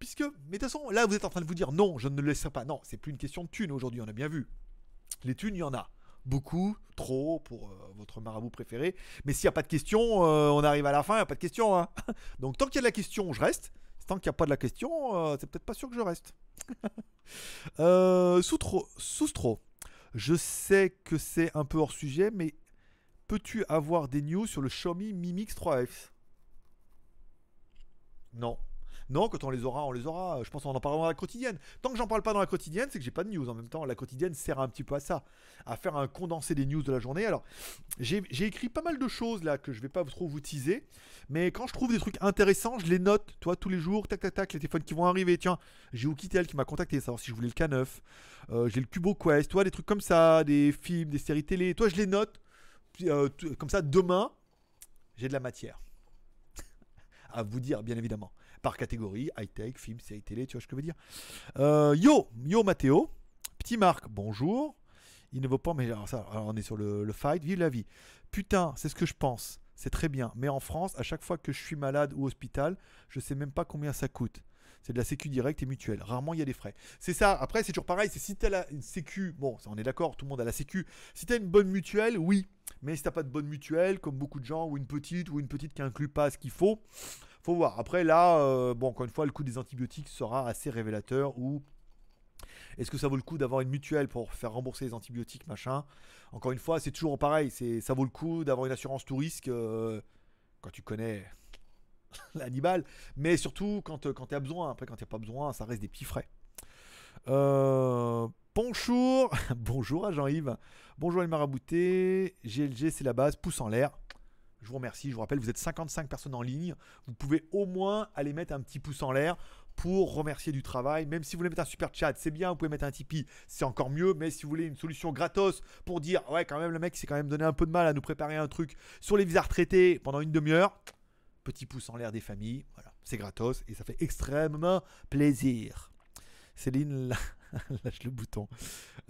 Puisque, mais de toute façon, là, vous êtes en train de vous dire non, je ne le laisserai pas. Non, c'est plus une question de thunes aujourd'hui, on a bien vu. Les thunes, il y en a. Beaucoup, trop pour euh, votre marabout préféré. Mais s'il n'y a pas de question, euh, on arrive à la fin, il n'y a pas de question. hein. Donc tant qu'il y a de la question, je reste. Tant qu'il n'y a pas de la question, euh, c'est peut-être pas sûr que je reste. Soustro, Soustro, je sais que c'est un peu hors sujet, mais peux-tu avoir des news sur le Xiaomi Mi Mix 3F Non. Non, quand on les aura, on les aura. Je pense qu'on en parlera dans la quotidienne. Tant que j'en parle pas dans la quotidienne, c'est que j'ai pas de news. En même temps, la quotidienne sert un petit peu à ça, à faire un condensé des news de la journée. Alors, j'ai écrit pas mal de choses là que je vais pas trop vous teaser, mais quand je trouve des trucs intéressants, je les note. Toi, tous les jours, tac tac tac, les téléphones qui vont arriver. Tiens, j'ai Oukitel qui m'a contacté, savoir si je voulais le K9. Euh, j'ai le Cubo Quest, toi, des trucs comme ça, des films, des séries télé. Toi, je les note. Euh, comme ça, demain, j'ai de la matière à vous dire, bien évidemment. Par catégorie, high-tech, film, série télé, tu vois ce que je veux dire. Euh, yo, yo Mathéo, petit Marc, bonjour. Il ne vaut pas, mais alors ça, alors on est sur le, fight, vive la vie. Putain, c'est ce que je pense. C'est très bien. Mais en France, à chaque fois que je suis malade ou hospital, je sais même pas combien ça coûte. C'est de la sécu directe et mutuelle. Rarement il y a des frais. C'est ça. Après, c'est toujours pareil. C'est si tu as une sécu, bon, on est d'accord, tout le monde a la sécu. Si tu as une bonne mutuelle, oui. Mais si t'as pas de bonne mutuelle, comme beaucoup de gens, ou une petite, ou une petite qui inclut pas ce qu'il faut, faut voir. Après, là, euh, bon, encore une fois, le coût des antibiotiques sera assez révélateur. Ou est-ce que ça vaut le coup d'avoir une mutuelle pour faire rembourser les antibiotiques, machin? Encore une fois, c'est toujours pareil. C'est, ça vaut le coup d'avoir une assurance tout risque euh, quand tu connais l'animal, mais surtout quand, euh, quand tu as besoin. Après, quand tu n'as pas besoin, ça reste des petits frais. Bonjour, bonjour à Jean-Yves. Bonjour les maraboutés. GLG, c'est la base. Pouce en l'air. Je vous remercie. Je vous rappelle, vous êtes 55 personnes en ligne. Vous pouvez au moins aller mettre un petit pouce en l'air pour remercier du travail. Même si vous voulez mettre un super chat, c'est bien. Vous pouvez mettre un Tipeee, c'est encore mieux. Mais si vous voulez une solution gratos pour dire, ouais, quand même, le mec s'est quand même donné un peu de mal à nous préparer un truc sur les visas retraités pendant une demi-heure, petit pouce en l'air des familles. Voilà, c'est gratos et ça fait extrêmement plaisir. Céline, lâche le bouton.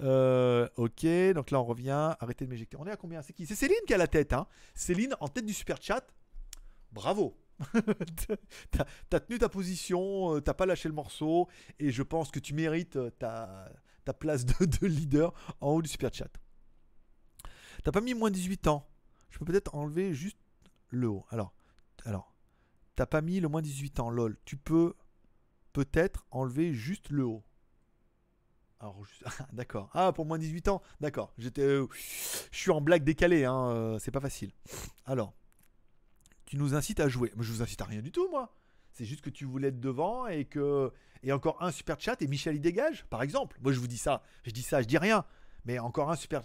Euh, ok, donc là on revient. Arrêtez de m'éjecter. On est à combien? C'est qui? C'est Céline qui a la tête. Hein Céline en tête du super chat. Bravo. t'as tenu ta position, euh, t'as pas lâché le morceau, et je pense que tu mérites euh, ta, ta place de, de leader en haut du super chat. T'as pas mis moins de 18 ans. Je peux peut-être enlever juste le haut. Alors, alors, t'as pas mis le moins de 18 ans, lol. Tu peux peut-être enlever juste le haut. Ah, d'accord. Ah, pour moins de 18 ans, d'accord. J'étais, euh, je suis en blague décalée, hein, euh, c'est pas facile. Alors, tu nous incites à jouer. Mais je vous incite à rien du tout, moi. C'est juste que tu voulais être devant et que et encore un super chat et Michel y dégage, par exemple. Moi, je vous dis ça, je dis ça, je dis rien. Mais encore un super,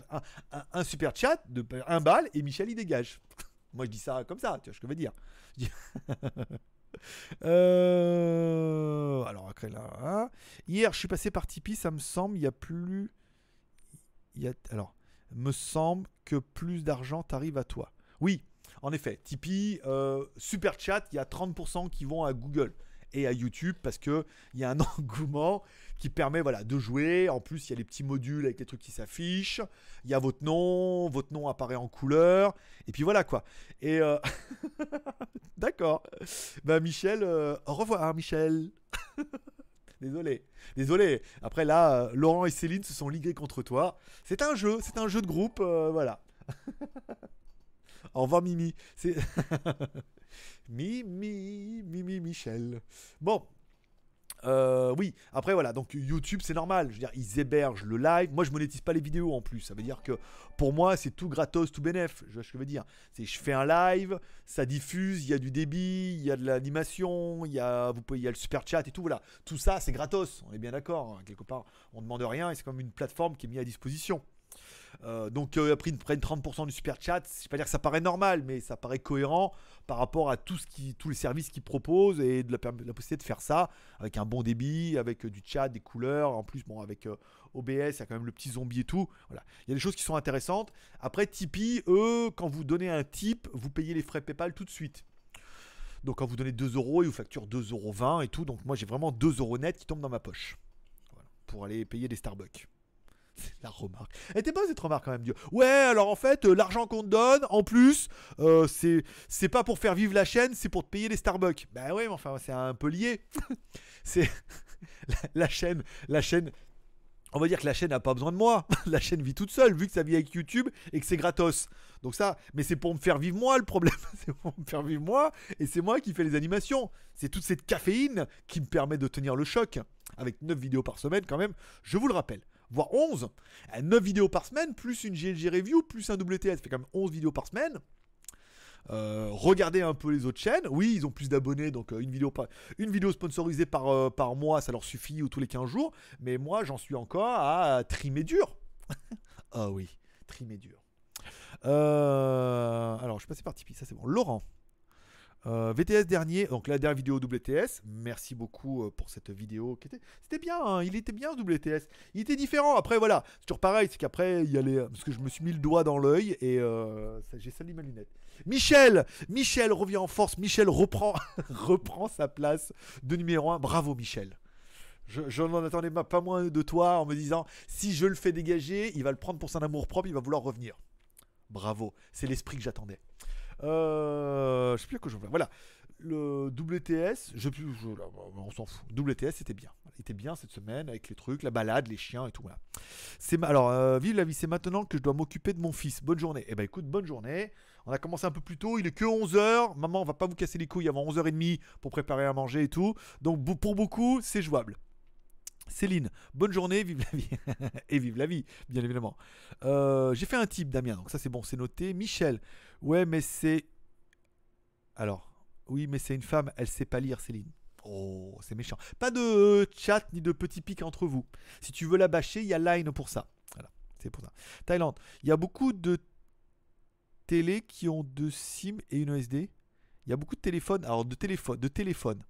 un, super chat de un balle et Michel y dégage. Moi, je dis ça comme ça, tu vois ce que je veux dire. Je dis- Euh, alors après là, hein. hier je suis passé par Tipeee, ça me semble, il y a plus, il y a alors, me semble que plus d'argent t'arrive à toi. Oui, en effet, Tipeee, euh, super chat, il y a 30% qui vont à Google et à YouTube parce que il y a un engouement qui permet voilà de jouer. En plus, il y a les petits modules avec les trucs qui s'affichent. Il y a votre nom, votre nom apparaît en couleur. Et puis voilà quoi. Et euh, d'accord. Bah Michel, euh, au revoir Michel. Désolé, désolé. Après là, euh, Laurent et Céline se sont ligués contre toi. C'est un jeu, c'est un jeu de groupe, voilà. Au revoir Mimi. C'est Mimi, Mimi, Michel. Bon. Euh, oui, après voilà, donc YouTube c'est normal, je veux dire, ils hébergent le live. Moi je monétise pas les vidéos en plus, ça veut dire que pour moi c'est tout gratos, tout bénéf. Je veux dire. C'est je fais un live, ça diffuse, il y a du débit, il y a de l'animation, il y a, vous pouvez, y le super chat et tout, voilà. Tout ça c'est gratos, on est bien d'accord. hein. Quelque part, on demande rien et c'est comme une plateforme qui est mise à disposition. Euh, donc euh, après ils prennent 30% du super chat, je vais pas dire que ça paraît normal, mais ça paraît cohérent par rapport à tous les services qu'ils proposent et de la, possibilité de faire ça avec un bon débit, avec euh, du chat, des couleurs, en plus bon avec euh, OBS, il y a quand même le petit zombie et tout. Voilà, il y a des choses qui sont intéressantes. Après Tipeee, eux, quand vous donnez un tip, vous payez les frais PayPal tout de suite. Donc quand vous donnez 2 euros, ils vous facturent 2,20 euros et tout. Donc moi j'ai vraiment 2 euros net qui tombent dans ma poche. Pour aller payer des Starbucks. La remarque. Elle était pas cette remarque quand même. Ouais, alors en fait, euh, l'argent qu'on te donne, en plus, euh, c'est c'est pas pour faire vivre la chaîne, c'est pour te payer les Starbucks. Bah ouais, mais enfin, c'est un peu lié. c'est la, la chaîne, la chaîne. On va dire que la chaîne n'a pas besoin de moi. La chaîne vit toute seule, vu que ça vit avec YouTube et que c'est gratos. Donc ça, mais c'est pour me faire vivre moi le problème. c'est pour me faire vivre moi et c'est moi qui fais les animations. C'est toute cette caféine qui me permet de tenir le choc. Avec 9 vidéos par semaine quand même, je vous le rappelle. Voire 11. 9 vidéos par semaine, plus une GLG review, plus un WTS. Ça fait quand même 11 vidéos par semaine. Euh, regardez un peu les autres chaînes. Oui, ils ont plus d'abonnés, donc euh, une, vidéo sponsorisée par, euh, par mois, ça leur suffit, ou tous les 15 jours. Mais moi, j'en suis encore à trimer dur. ah oui, trimer dur. Alors, je suis passé par Tipeee, ça c'est bon. Laurent. Euh, VTS dernier, donc la dernière vidéo WTS. Merci beaucoup euh, pour cette vidéo. qui était- C'était bien, hein, il était bien WTS. Il était différent. Après, voilà, c'est toujours pareil, c'est qu'après, il y a les. Parce que je me suis mis le doigt dans l'œil et euh, j'ai sali ma lunette. Michel Michel revient en force. Michel reprend, reprend sa place de numéro 1. Bravo, Michel. Je, n'en attendais pas moins de toi en me disant si je le fais dégager, il va le prendre pour son amour propre, il va vouloir revenir. Bravo, c'est l'esprit que j'attendais. Euh, je sais plus quoi je veux. Voilà. Le WTS, je, je- là, on s'en fout. WTS, c'était bien. Il était bien cette semaine avec les trucs, la balade, les chiens et tout. Voilà. C'est alors, euh, vive la vie, c'est maintenant que je dois m'occuper de mon fils. Bonne journée. Eh ben écoute, bonne journée. On a commencé un peu plus tôt, il est que 11h. Maman, on va pas vous casser les couilles avant 11h30 pour préparer à manger et tout. Donc pour beaucoup, c'est jouable. Céline, bonne journée, vive la vie. et vive la vie, bien évidemment. Euh, J'ai fait un type, Damien, donc ça c'est bon, c'est noté. Michel, ouais, mais c'est. Alors, oui, mais c'est une femme, elle sait pas lire, Céline. Oh, c'est méchant. Pas de chat ni de petits pics entre vous. Si tu veux la bâcher, il y a Line pour ça. Voilà, c'est pour ça. Thaïlande, il y a beaucoup de télé qui ont deux SIM et une OSD. Il y a beaucoup de téléphones. Alors, de téléphone, de téléphone.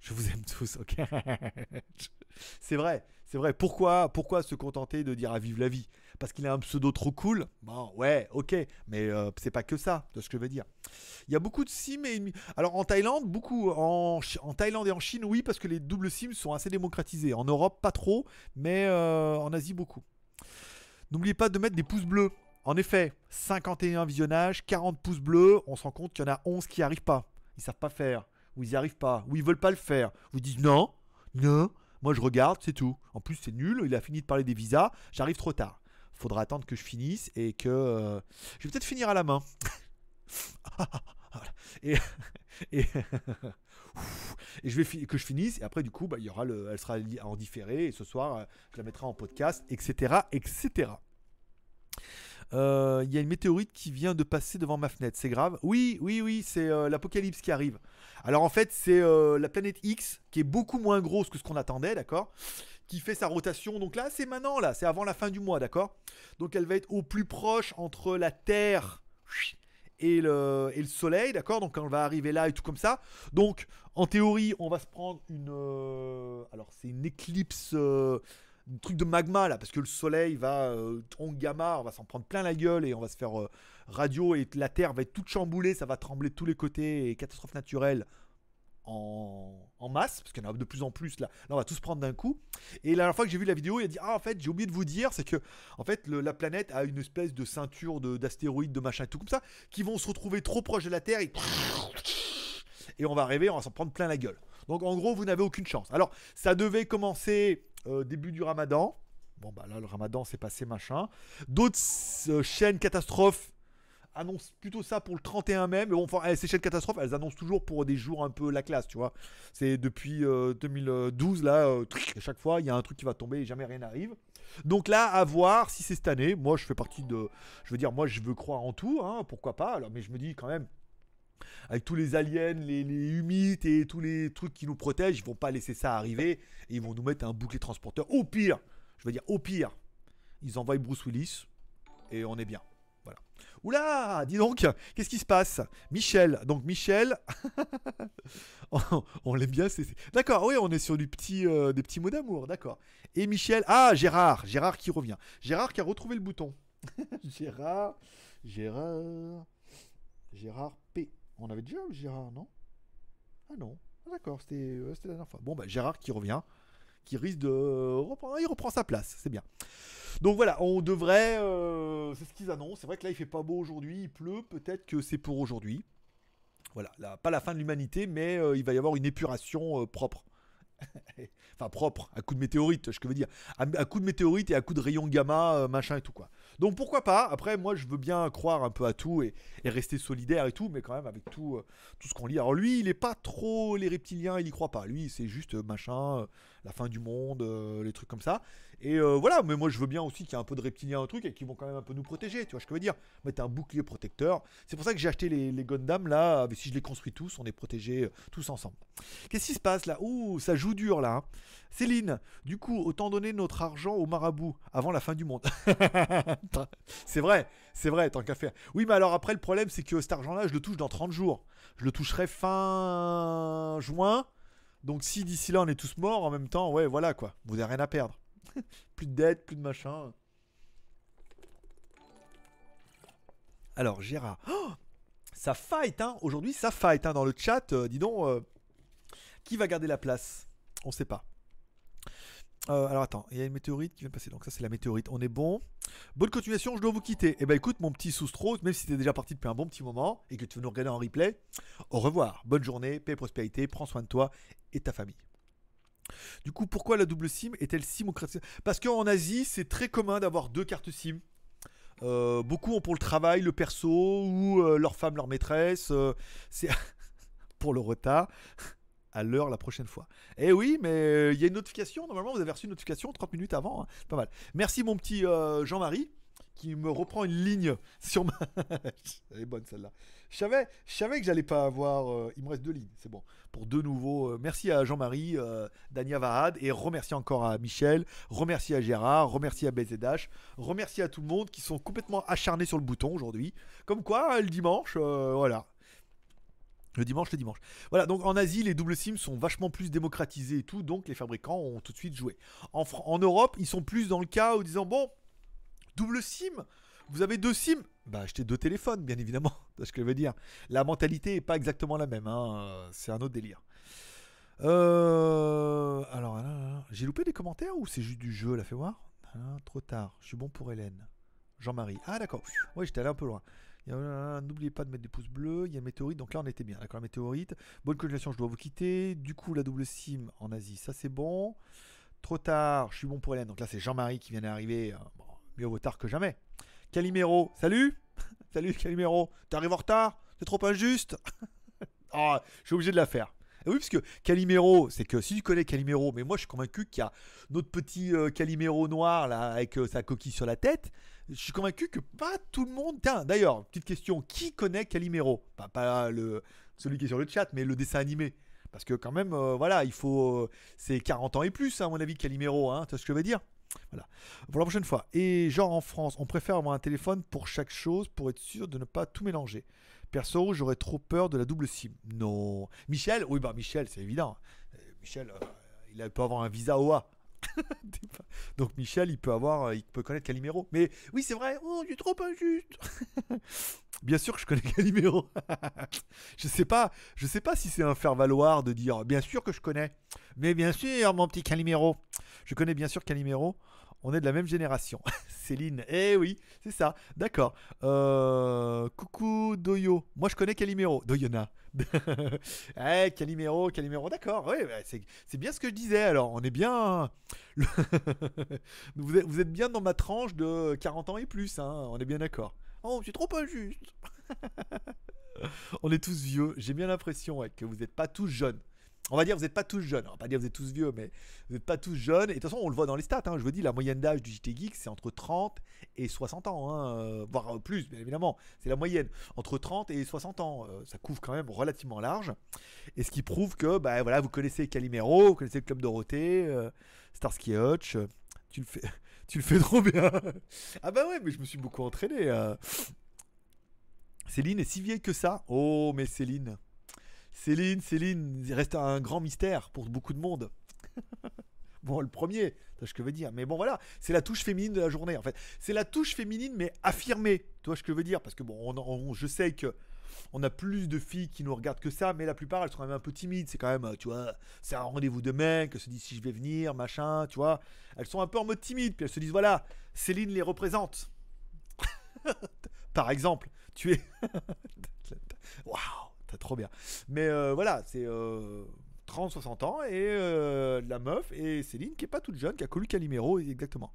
Je vous aime tous, ok? C'est vrai, c'est vrai. Pourquoi, pourquoi se contenter de dire à vive la vie? Parce qu'il a un pseudo trop cool Bon, ouais, ok, mais euh, c'est pas que ça, de ce que je veux dire. Il y a beaucoup de SIM et Alors en Thaïlande, beaucoup. En, Thaïlande et en Chine, oui, parce que les doubles SIM sont assez démocratisés. En Europe, pas trop, mais euh, en Asie, beaucoup. N'oubliez pas de mettre des pouces bleus. En effet, 51 visionnages, 40 pouces bleus, on se rend compte qu'il y en a 11 qui n'y arrivent pas. Ils savent pas faire, ou ils n'y arrivent pas, ou ils veulent pas le faire. Vous disent non, non, moi je regarde, c'est tout. En plus, c'est nul, il a fini de parler des visas, j'arrive trop tard. Faudra attendre que je finisse et que. euh, Je vais peut-être finir à la main. Et, et, et je vais que je finisse et après du coup bah, il y aura le, elle sera en différé et ce soir euh, je la mettrai en podcast etc etc Euh, il y a une météorite qui vient de passer devant ma fenêtre c'est grave? Oui oui oui c'est l'apocalypse qui arrive alors en fait c'est la planète X qui est beaucoup moins grosse que ce qu'on attendait d'accord? Qui fait sa rotation donc là c'est maintenant là c'est avant la fin du mois d'accord? Donc elle va être au plus proche entre la Terre et le, et le soleil, d'accord? Donc quand on va arriver là et tout comme ça. Donc en théorie, on va se prendre une. euh, alors c'est une éclipse. euh, truc de magma là, parce que le soleil va. Euh, gamma, on va s'en prendre plein la gueule et on va se faire euh, radio et la Terre va être toute chamboulée, ça va trembler tous les côtés et catastrophe naturelle en, masse, parce qu'il y en a de plus en plus là. Là, on va tous prendre d'un coup. Et la dernière fois que j'ai vu la vidéo, il a dit Ah, en fait, j'ai oublié de vous dire, c'est que en fait, la planète a une espèce de ceinture de- d'astéroïdes, de, machin et tout comme ça, qui vont se retrouver trop proches de la Terre et, on va arriver, on va s'en prendre plein la gueule. Donc en gros, vous n'avez aucune chance. Alors, ça devait commencer euh, début du ramadan. Bon, bah là, le ramadan s'est passé machin. D'autres euh, chaînes catastrophes annoncent plutôt ça pour le 31 mai. Mais bon, enfin, eh, ces chaînes catastrophes, elles annoncent toujours pour des jours un peu la classe, tu vois. C'est depuis euh, 2012, là, euh, chaque fois, il y a un truc qui va tomber et jamais rien n'arrive. Donc là, à voir si c'est cette année. Moi, je fais partie de. Je veux dire, moi, je veux croire en tout, hein, pourquoi pas. Alors, mais je me dis quand même, avec tous les aliens, les, les humides et tous les trucs qui nous protègent, ils vont pas laisser ça arriver et ils vont nous mettre un bouclier transporteur. Au pire, je veux dire, au pire, ils envoient Bruce Willis et on est bien. Oula, dis donc, qu'est-ce qui se passe? Michel, donc Michel, on, l'aime bien. c'est- D'accord, oui, on est sur du petit, euh, des petits mots d'amour, d'accord. Et Michel, ah, Gérard, Gérard qui revient. Gérard qui a retrouvé le bouton. Gérard, Gérard, Gérard P. On avait déjà Gérard, non? Ah non, Ah, d'accord, c'était c'était la dernière fois. Bon, bah, Gérard qui revient, qui risque de reprendre, il reprend sa place, c'est bien. Donc voilà, on devrait, euh, c'est ce qu'ils annoncent. C'est vrai que là, il fait pas beau aujourd'hui, il pleut, peut-être que c'est pour aujourd'hui. Voilà, là, pas la fin de l'humanité, mais euh, il va y avoir une épuration euh, propre. enfin propre, à coup de météorite, je veux dire. À, coup de météorite et à coup de rayons gamma, euh, machin et tout quoi. Donc pourquoi pas Après, moi, je veux bien croire un peu à tout et, rester solidaire et tout, mais quand même avec tout, euh, tout ce qu'on lit. Alors lui, il est pas trop les reptiliens, il y croit pas. Lui, c'est juste euh, machin, euh, la fin du monde, euh, les trucs comme ça. Et euh, voilà, mais moi je veux bien aussi qu'il y ait un peu de reptiliens un truc et qui vont quand même un peu nous protéger, tu vois ce que je veux dire Mettre un bouclier protecteur. C'est pour ça que j'ai acheté les, les Gundam là, mais si je les construis tous, on est protégés euh, tous ensemble. Qu'est-ce qui se passe là? Ouh, ça joue dur là. hein. Céline, du coup, autant donner notre argent au marabout avant la fin du monde. c'est vrai, c'est vrai, tant qu'à faire. Oui, mais alors après, le problème, c'est que cet argent-là, je le touche dans 30 jours. Je le toucherai fin juin. Donc si d'ici là, on est tous morts en même temps, ouais, voilà quoi. Vous n'avez rien à perdre. plus de dettes, plus de machin. Alors, Gérard. Oh ça fight, hein Aujourd'hui, ça fight, hein Dans le chat, euh, dis donc, euh, qui va garder la place? On sait pas. Euh, alors attends, il y a une météorite qui vient de passer. Donc ça, c'est la météorite. On est bon. Bonne continuation, je dois vous quitter. Eh ben écoute, mon petit Soustro, même si t'es déjà parti depuis un bon petit moment et que tu veux nous regarder en replay, au revoir. Bonne journée, paix et prospérité, prends soin de toi et ta famille. Du coup, pourquoi la double SIM est-elle si démocratisée Parce qu'en Asie, c'est très commun d'avoir deux cartes SIM. Euh, beaucoup ont pour le travail, le perso ou euh, leur femme, leur maîtresse. euh, c'est pour le retard. À l'heure la prochaine fois. Eh oui, mais il y a une notification. Normalement, vous avez reçu une notification 30 minutes avant. hein. Pas mal. Merci, mon petit Jean-Marie, qui me reprend une ligne sur ma. Elle est bonne celle-là. Je savais, je savais que j'allais pas avoir. euh, Il me reste deux lignes, c'est bon. Pour deux nouveaux. euh, merci à Jean-Marie, euh, Dania Vahad, et remercie encore à Michel, remercie à Gérard, remercie à BZH, remercie à tout le monde qui sont complètement acharnés sur le bouton aujourd'hui. Comme quoi, le dimanche, voilà. Le dimanche, le dimanche. Voilà, donc en Asie, les doubles SIM sont vachement plus démocratisés et tout, donc les fabricants ont tout de suite joué. En, en Europe, ils sont plus dans le cas où disant bon, double SIM, vous avez deux SIM Bah, achetez deux téléphones, bien évidemment. C'est ce que je veux dire. La mentalité est pas exactement la même, hein, c'est un autre délire. Euh, alors, j'ai loupé des commentaires ou c'est juste du jeu, là, fais voir? Ah, Trop tard, je suis bon pour Hélène. Jean-Marie. Ah, d'accord. Ouais, j'étais allé un peu loin. N'oubliez pas de mettre des pouces bleus. Il y a météorite. Donc là, on était bien. D'accord, la météorite. Bonne continuation, je dois vous quitter. Du coup, la double SIM en Asie, ça c'est bon. Trop tard, je suis bon pour Hélène. Donc là, c'est Jean-Marie qui vient d'arriver. Bon, mieux vaut tard que jamais. Calimero, salut Salut Calimero. T'arrives en retard? C'est trop injuste? Ah, je suis obligé de la faire. Oui, parce que Calimero, c'est que si tu connais Calimero, mais moi je suis convaincu qu'il y a notre petit euh, Calimero noir là avec euh, sa coquille sur la tête. Je suis convaincu que pas tout le monde. Tiens, d'ailleurs, petite question qui connaît Calimero? Pas, le, celui qui est sur le chat, mais le dessin animé. Parce que, quand même, euh, voilà, il faut. c'est 40 ans et plus, à mon avis, Calimero, hein, tu vois ce que je veux dire? Voilà. Pour la prochaine fois. Et genre en France, on préfère avoir un téléphone pour chaque chose pour être sûr de ne pas tout mélanger. Perso, j'aurais trop peur de la double SIM. Non. Michel? Oui, bah, Michel, c'est évident. Euh, Michel, euh, il peut avoir un visa OA. Donc Michel, il peut avoir, euh, il peut connaître Calimero. Mais oui, c'est vrai. Oh, es trop injuste. bien sûr que je connais Calimero. je sais pas, je sais pas si c'est un faire valoir de dire. Bien sûr que je connais. Mais bien sûr, mon petit Calimero. Je connais bien sûr Calimero. On est de la même génération. Céline. Eh oui, c'est ça. D'accord. Euh, coucou Doyo. Moi, je connais Calimero. Doyona. eh, Calimero, Calimero. D'accord. Oui, bah, c'est bien ce que je disais. Alors, on est bien. vous, êtes, vous êtes bien dans ma tranche de 40 ans et plus. hein, On est bien d'accord. Oh, c'est trop injuste. On est tous vieux. J'ai bien l'impression que vous n'êtes pas tous jeunes. On va dire vous n'êtes pas tous jeunes. On va pas dire vous êtes tous vieux, mais vous n'êtes pas tous jeunes. Et de toute façon, on le voit dans les stats. hein. Je vous dis, la moyenne d'âge du JT Geek, c'est entre 30 et 60 ans. hein, euh, voire plus, bien évidemment. C'est la moyenne. Entre 30 et 60 ans. Euh, ça couvre quand même relativement large. Et ce qui prouve que bah, voilà, vous connaissez Calimero, vous connaissez le Club Dorothée, euh, Starsky Hutch. euh, tu le fais, tu le fais trop bien. ah bah ouais, mais je me suis beaucoup entraîné. euh. Céline est si vieille que ça? Oh, mais Céline. Céline, Céline, il reste un grand mystère pour beaucoup de monde. bon, le premier, tu vois ce que je veux dire. Mais bon, voilà, c'est la touche féminine de la journée, en fait. C'est la touche féminine, mais affirmée. Tu vois ce que je veux dire? Parce que bon, on- on- je sais que on a plus de filles qui nous regardent que ça, mais la plupart, elles sont quand même un peu timides. C'est quand même, tu vois, c'est un rendez-vous de mecs, elles se disent si je vais venir, machin, tu vois. Elles sont un peu en mode timide, puis elles se disent, voilà, Céline les représente. Par exemple, tu es... Waouh, trop bien. Mais euh, voilà, c'est 30-60 ans et euh, la meuf et Céline qui est pas toute jeune, qui a connu Calimero exactement.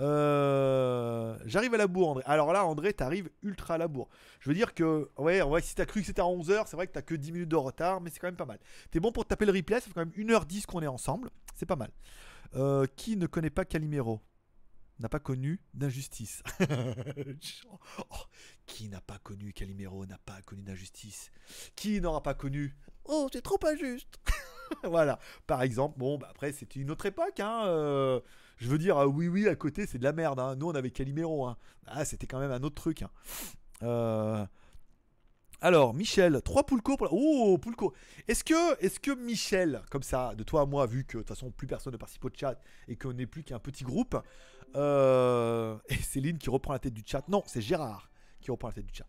Euh, J'arrive à la bourre, André. Alors là, André, t'arrives ultra à la bourre. Je veux dire que, ouais, ouais si t'as cru que c'était à 11h, c'est vrai que t'as que 10 minutes de retard, mais c'est quand même pas mal. T'es bon pour taper le replay, ça fait quand même 1h10 qu'on est ensemble, c'est pas mal. Euh, qui ne connaît pas Calimero? N'a pas connu d'injustice. Oh, n'a pas connu Calimero n'a pas connu d'injustice. Qui n'aura pas connu Oh, c'est trop injuste. voilà. Par exemple, bon, bah après, c'était une autre époque. Hein, euh, je veux dire, ah oui, oui, à côté, c'est de la merde. hein. Nous, on avait Calimero. Hein. Ah, c'était quand même un autre truc. hein. Euh, Alors, Michel, 3 Poulco pour la... Oh, Poulco. Est-ce que, est que Michel, comme ça, de toi à moi, vu que de toute façon, plus personne ne participe au chat et qu'on n'est plus qu'un petit groupe, euh, et Céline qui reprend la tête du chat. Non, c'est Gérard qui reprend la tête du chat.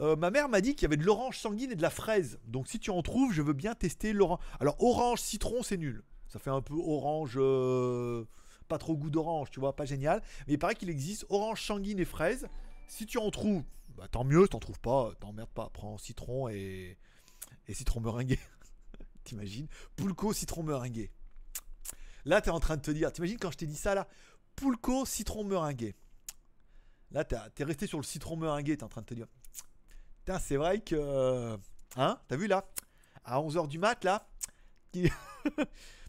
Euh, ma mère m'a dit qu'il y avait de l'orange sanguine et de la fraise. Donc si tu en trouves, je veux bien tester l'orange. Alors orange citron, c'est nul. Ça fait un peu orange, euh, pas trop goût d'orange, tu vois, pas génial. Mais il paraît qu'il existe orange sanguine et fraise. Si tu en trouves, bah, tant mieux. T'en trouves pas, t'emmerdes pas. Prends citron et, et citron meringué. T'imagines? Poulco citron meringué. Là, t'es en train de te dire, t'imagines quand je t'ai dit ça là? Poulco citron meringué. Là, t'es resté sur le citron meringué, t'es en train de te dire. Putain, c'est vrai que. Hein T'as vu là À 11h du mat, là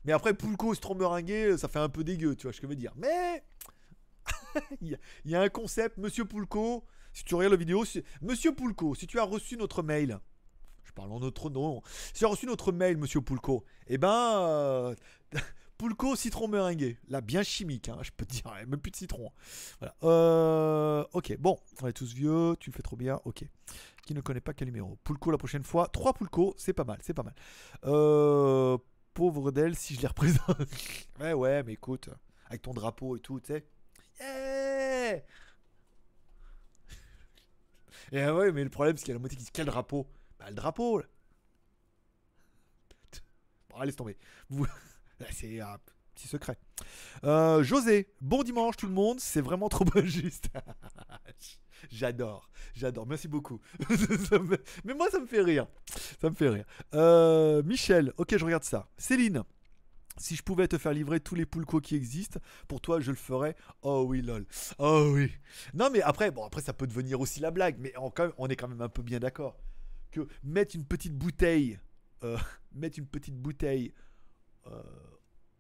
Mais après, Poulco citron meringué, ça fait un peu dégueu, tu vois ce que je veux dire. Mais. Il y, a- un concept, Monsieur Poulco. Si tu regardes la vidéo, si- Monsieur Poulco, si tu as reçu notre mail. Je parle en notre nom. Si tu as reçu notre mail, Monsieur Poulco, eh ben. euh, Poulco citron meringué. Là, bien chimique, hein, je peux te dire. a Même plus de citron. Voilà. Euh, ok, bon, on est tous vieux, tu le fais trop bien, ok. Qui ne connaît pas Calimero Poulco la prochaine fois. Trois Poulco, c'est pas mal, c'est pas mal. Euh, pauvre d'elle, si je les représente. ouais, ouais, mais écoute, avec ton drapeau et tout, tu sais. Yeah Et ah ouais, mais le problème, c'est qu'il y a la moitié qui dit quel drapeau? Bah, le drapeau, là. Bon, laisse tomber. Vous... Là, c'est un petit secret. Euh, José, bon dimanche tout le monde, c'est vraiment trop injuste. j'adore, j'adore, merci beaucoup. Mais moi ça me fait rire, ça me fait rire. Euh, Michel, ok je regarde ça. Céline, si je pouvais te faire livrer tous les poulcos qui existent, pour toi je le ferais. Oh oui lol, oh oui. Non mais après, bon après ça peut devenir aussi la blague, mais on, quand même- on est quand même un peu bien d'accord que mettre une petite bouteille, euh, mettre une petite bouteille euh,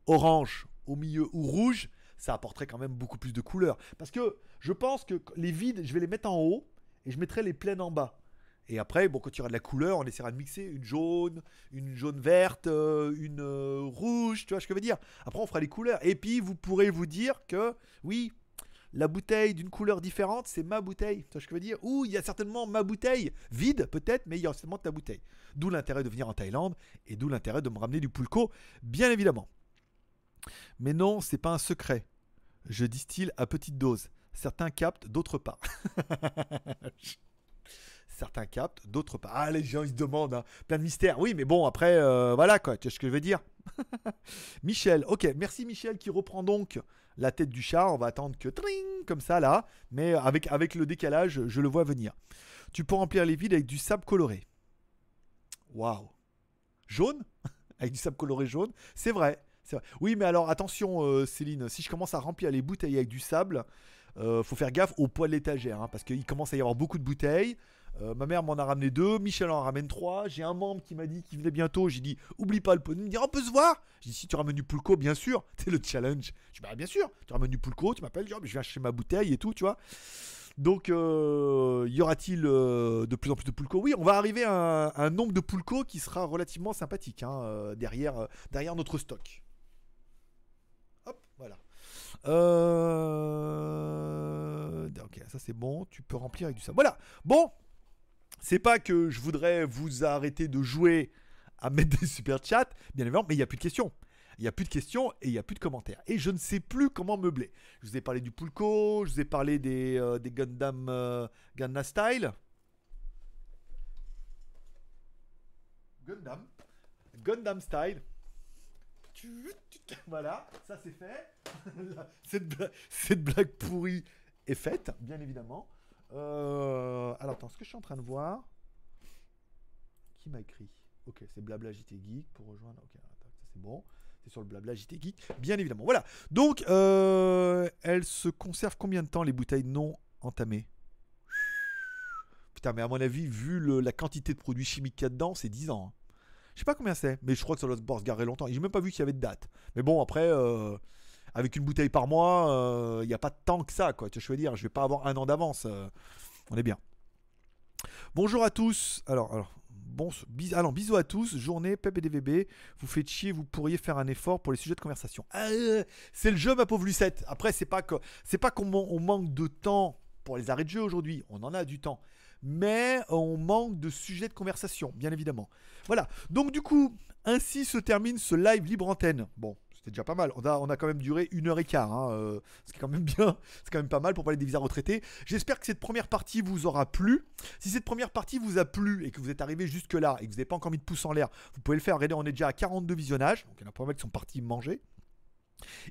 orange au milieu ou rouge, ça apporterait quand même beaucoup plus de couleurs. Parce que je pense que les vides, je vais les mettre en haut et je mettrai les pleines en bas. Et après, bon, quand il y aura de la couleur, on essaiera de mixer une jaune, une jaune verte, euh, une euh, rouge, tu vois ce que je veux dire? Après, on fera les couleurs. Et puis, vous pourrez vous dire que, oui, la bouteille d'une couleur différente, c'est ma bouteille. Tu vois ce que je veux dire? Ou il y a certainement ma bouteille, vide peut-être, mais il y a certainement ta bouteille. D'où l'intérêt de venir en Thaïlande et d'où l'intérêt de me ramener du pulco, bien évidemment. Mais non, c'est pas un secret. Je distille à petite dose. Certains captent, d'autres pas. Certains captent, d'autres pas. Ah, les gens, ils se demandent. hein. Plein de mystères. Oui, mais bon, après, euh, voilà quoi. Tu vois ce que je veux dire? Michel. Ok, merci Michel qui reprend donc la tête du chat. On va attendre que tring, comme ça là. Mais avec, avec le décalage, je le vois venir. Tu peux remplir les vides avec du sable coloré. Waouh. Jaune? Avec du sable coloré jaune? C'est vrai. Oui, mais alors attention, euh, Céline. Si je commence à remplir les bouteilles avec du sable, Euh, faut faire gaffe au poids de l'étagère, hein, parce qu'il commence à y avoir beaucoup de bouteilles. Euh, ma mère m'en a ramené deux, Michel en ramène trois. J'ai un membre qui m'a dit qu'il venait bientôt. J'ai dit, oublie pas le pot. Il me dit, on peut se voir. J'ai dit, si tu ramènes du pulco, bien sûr. C'est le challenge. Je dis, bah, bien sûr. Tu ramènes du pulco, tu m'appelles, je viens chercher ma bouteille et tout, tu vois. Donc, euh, y aura-t-il euh, de plus en plus de pulco? Oui, on va arriver à un, nombre de pulco qui sera relativement sympathique hein, derrière, derrière notre stock. Hop, voilà. Ok, ça c'est bon. Tu peux remplir avec du ça. Voilà. Bon, c'est pas que je voudrais vous arrêter de jouer à mettre des super chats, bien évidemment, mais il n'y a plus de questions. Il n'y a plus de questions et il n'y a plus de commentaires. Et je ne sais plus comment meubler. Je vous ai parlé du Pulco, je vous ai parlé des, euh, Gundam euh, Gundam Style. Gundam. Gundam Style. Voilà, ça c'est fait. cette blague pourrie est faite, bien évidemment. Euh, alors, attends, ce que je suis en train de voir. Qui m'a écrit? Ok, c'est Blabla JT Geek pour rejoindre. Ok, c'est bon. C'est sur le Blabla JT Geek, bien évidemment. Voilà. Donc, euh, elles se conservent combien de temps les bouteilles non entamées? Putain, mais à mon avis, vu la quantité de produits chimiques qu'il y a dedans, c'est 10 ans. Hein. Je sais pas combien c'est, mais je crois que ça doit se garer longtemps. J'ai même pas vu qu'il y avait de date. Mais bon, après, euh, avec une bouteille par mois, il euh, n'y a pas tant que ça, quoi. Je veux dire, je vais pas avoir un an d'avance. Euh, on est bien. Bonjour à tous. Alors, alors, bon, alors bisous à tous. Journée Pep et DVB. Vous faites chier, vous pourriez faire un effort pour les sujets de conversation. Ah, c'est le jeu, ma pauvre Lucette. Après, c'est pas que, c'est pas qu'on manque de temps pour les arrêts de jeu aujourd'hui. On en a du temps. Mais on manque de sujets de conversation, bien évidemment. Voilà. Donc, du coup, ainsi se termine ce live libre antenne. Bon, c'était déjà pas mal. On a, on a quand même duré une heure et quart, hein, euh, ce qui est quand même bien, c'est quand même pas mal pour parler des visas retraités. J'espère que cette première partie vous aura plu. Si cette première partie vous a plu et que vous êtes arrivé jusque là et que vous n'avez pas encore mis de pouce en l'air, vous pouvez le faire. Regardez, on est déjà à 42 visionnages, donc il y en a pas mal qui sont partis manger.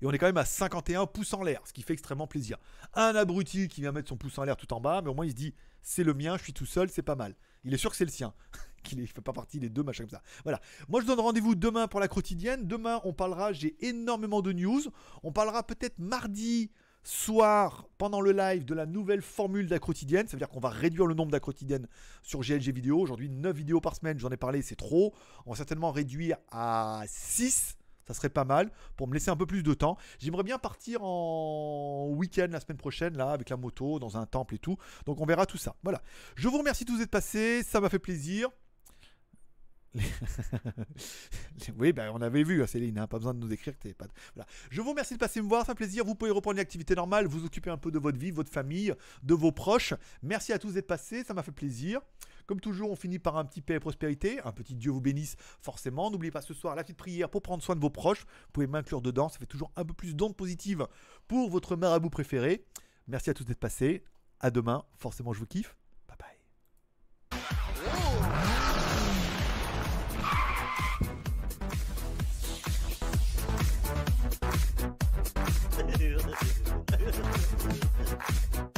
Et on est quand même à 51 pouces en l'air, ce qui fait extrêmement plaisir. Un abruti qui vient mettre son pouce en l'air tout en bas, mais au moins il se dit c'est le mien, je suis tout seul, c'est pas mal. Il est sûr que c'est le sien. qu'il ne fait pas partie des deux, machin comme ça. Voilà. Moi, je donne rendez-vous demain pour la quotidienne. Demain, on parlera, j'ai énormément de news. On parlera peut-être mardi soir, pendant le live, de la nouvelle formule d'acrotidienne. Ça veut dire qu'on va réduire le nombre d'acrotidiennes sur GLG vidéo. Aujourd'hui, 9 vidéos par semaine, j'en ai parlé, c'est trop. On va certainement réduire à 6 ça serait pas mal pour me laisser un peu plus de temps. J'aimerais bien partir en week-end la semaine prochaine, là, avec la moto, dans un temple et tout. Donc on verra tout ça. Voilà. Je vous remercie tous d'être passés, ça m'a fait plaisir. oui, ben, on avait vu, hein, Céline, hein, pas besoin de nous écrire. Voilà. Je vous remercie de passer me voir, ça fait plaisir. Vous pouvez reprendre une activité normale, vous occuper un peu de votre vie, votre famille, de vos proches. Merci à tous d'être passés, ça m'a fait plaisir. Comme toujours, on finit par un petit paix et prospérité. Un petit Dieu vous bénisse, forcément. N'oubliez pas ce soir la petite prière pour prendre soin de vos proches. Vous pouvez m'inclure dedans, ça fait toujours un peu plus d'ondes positives pour votre marabout préféré. Merci à tous d'être passés. À demain, forcément, je vous kiffe. Bye bye.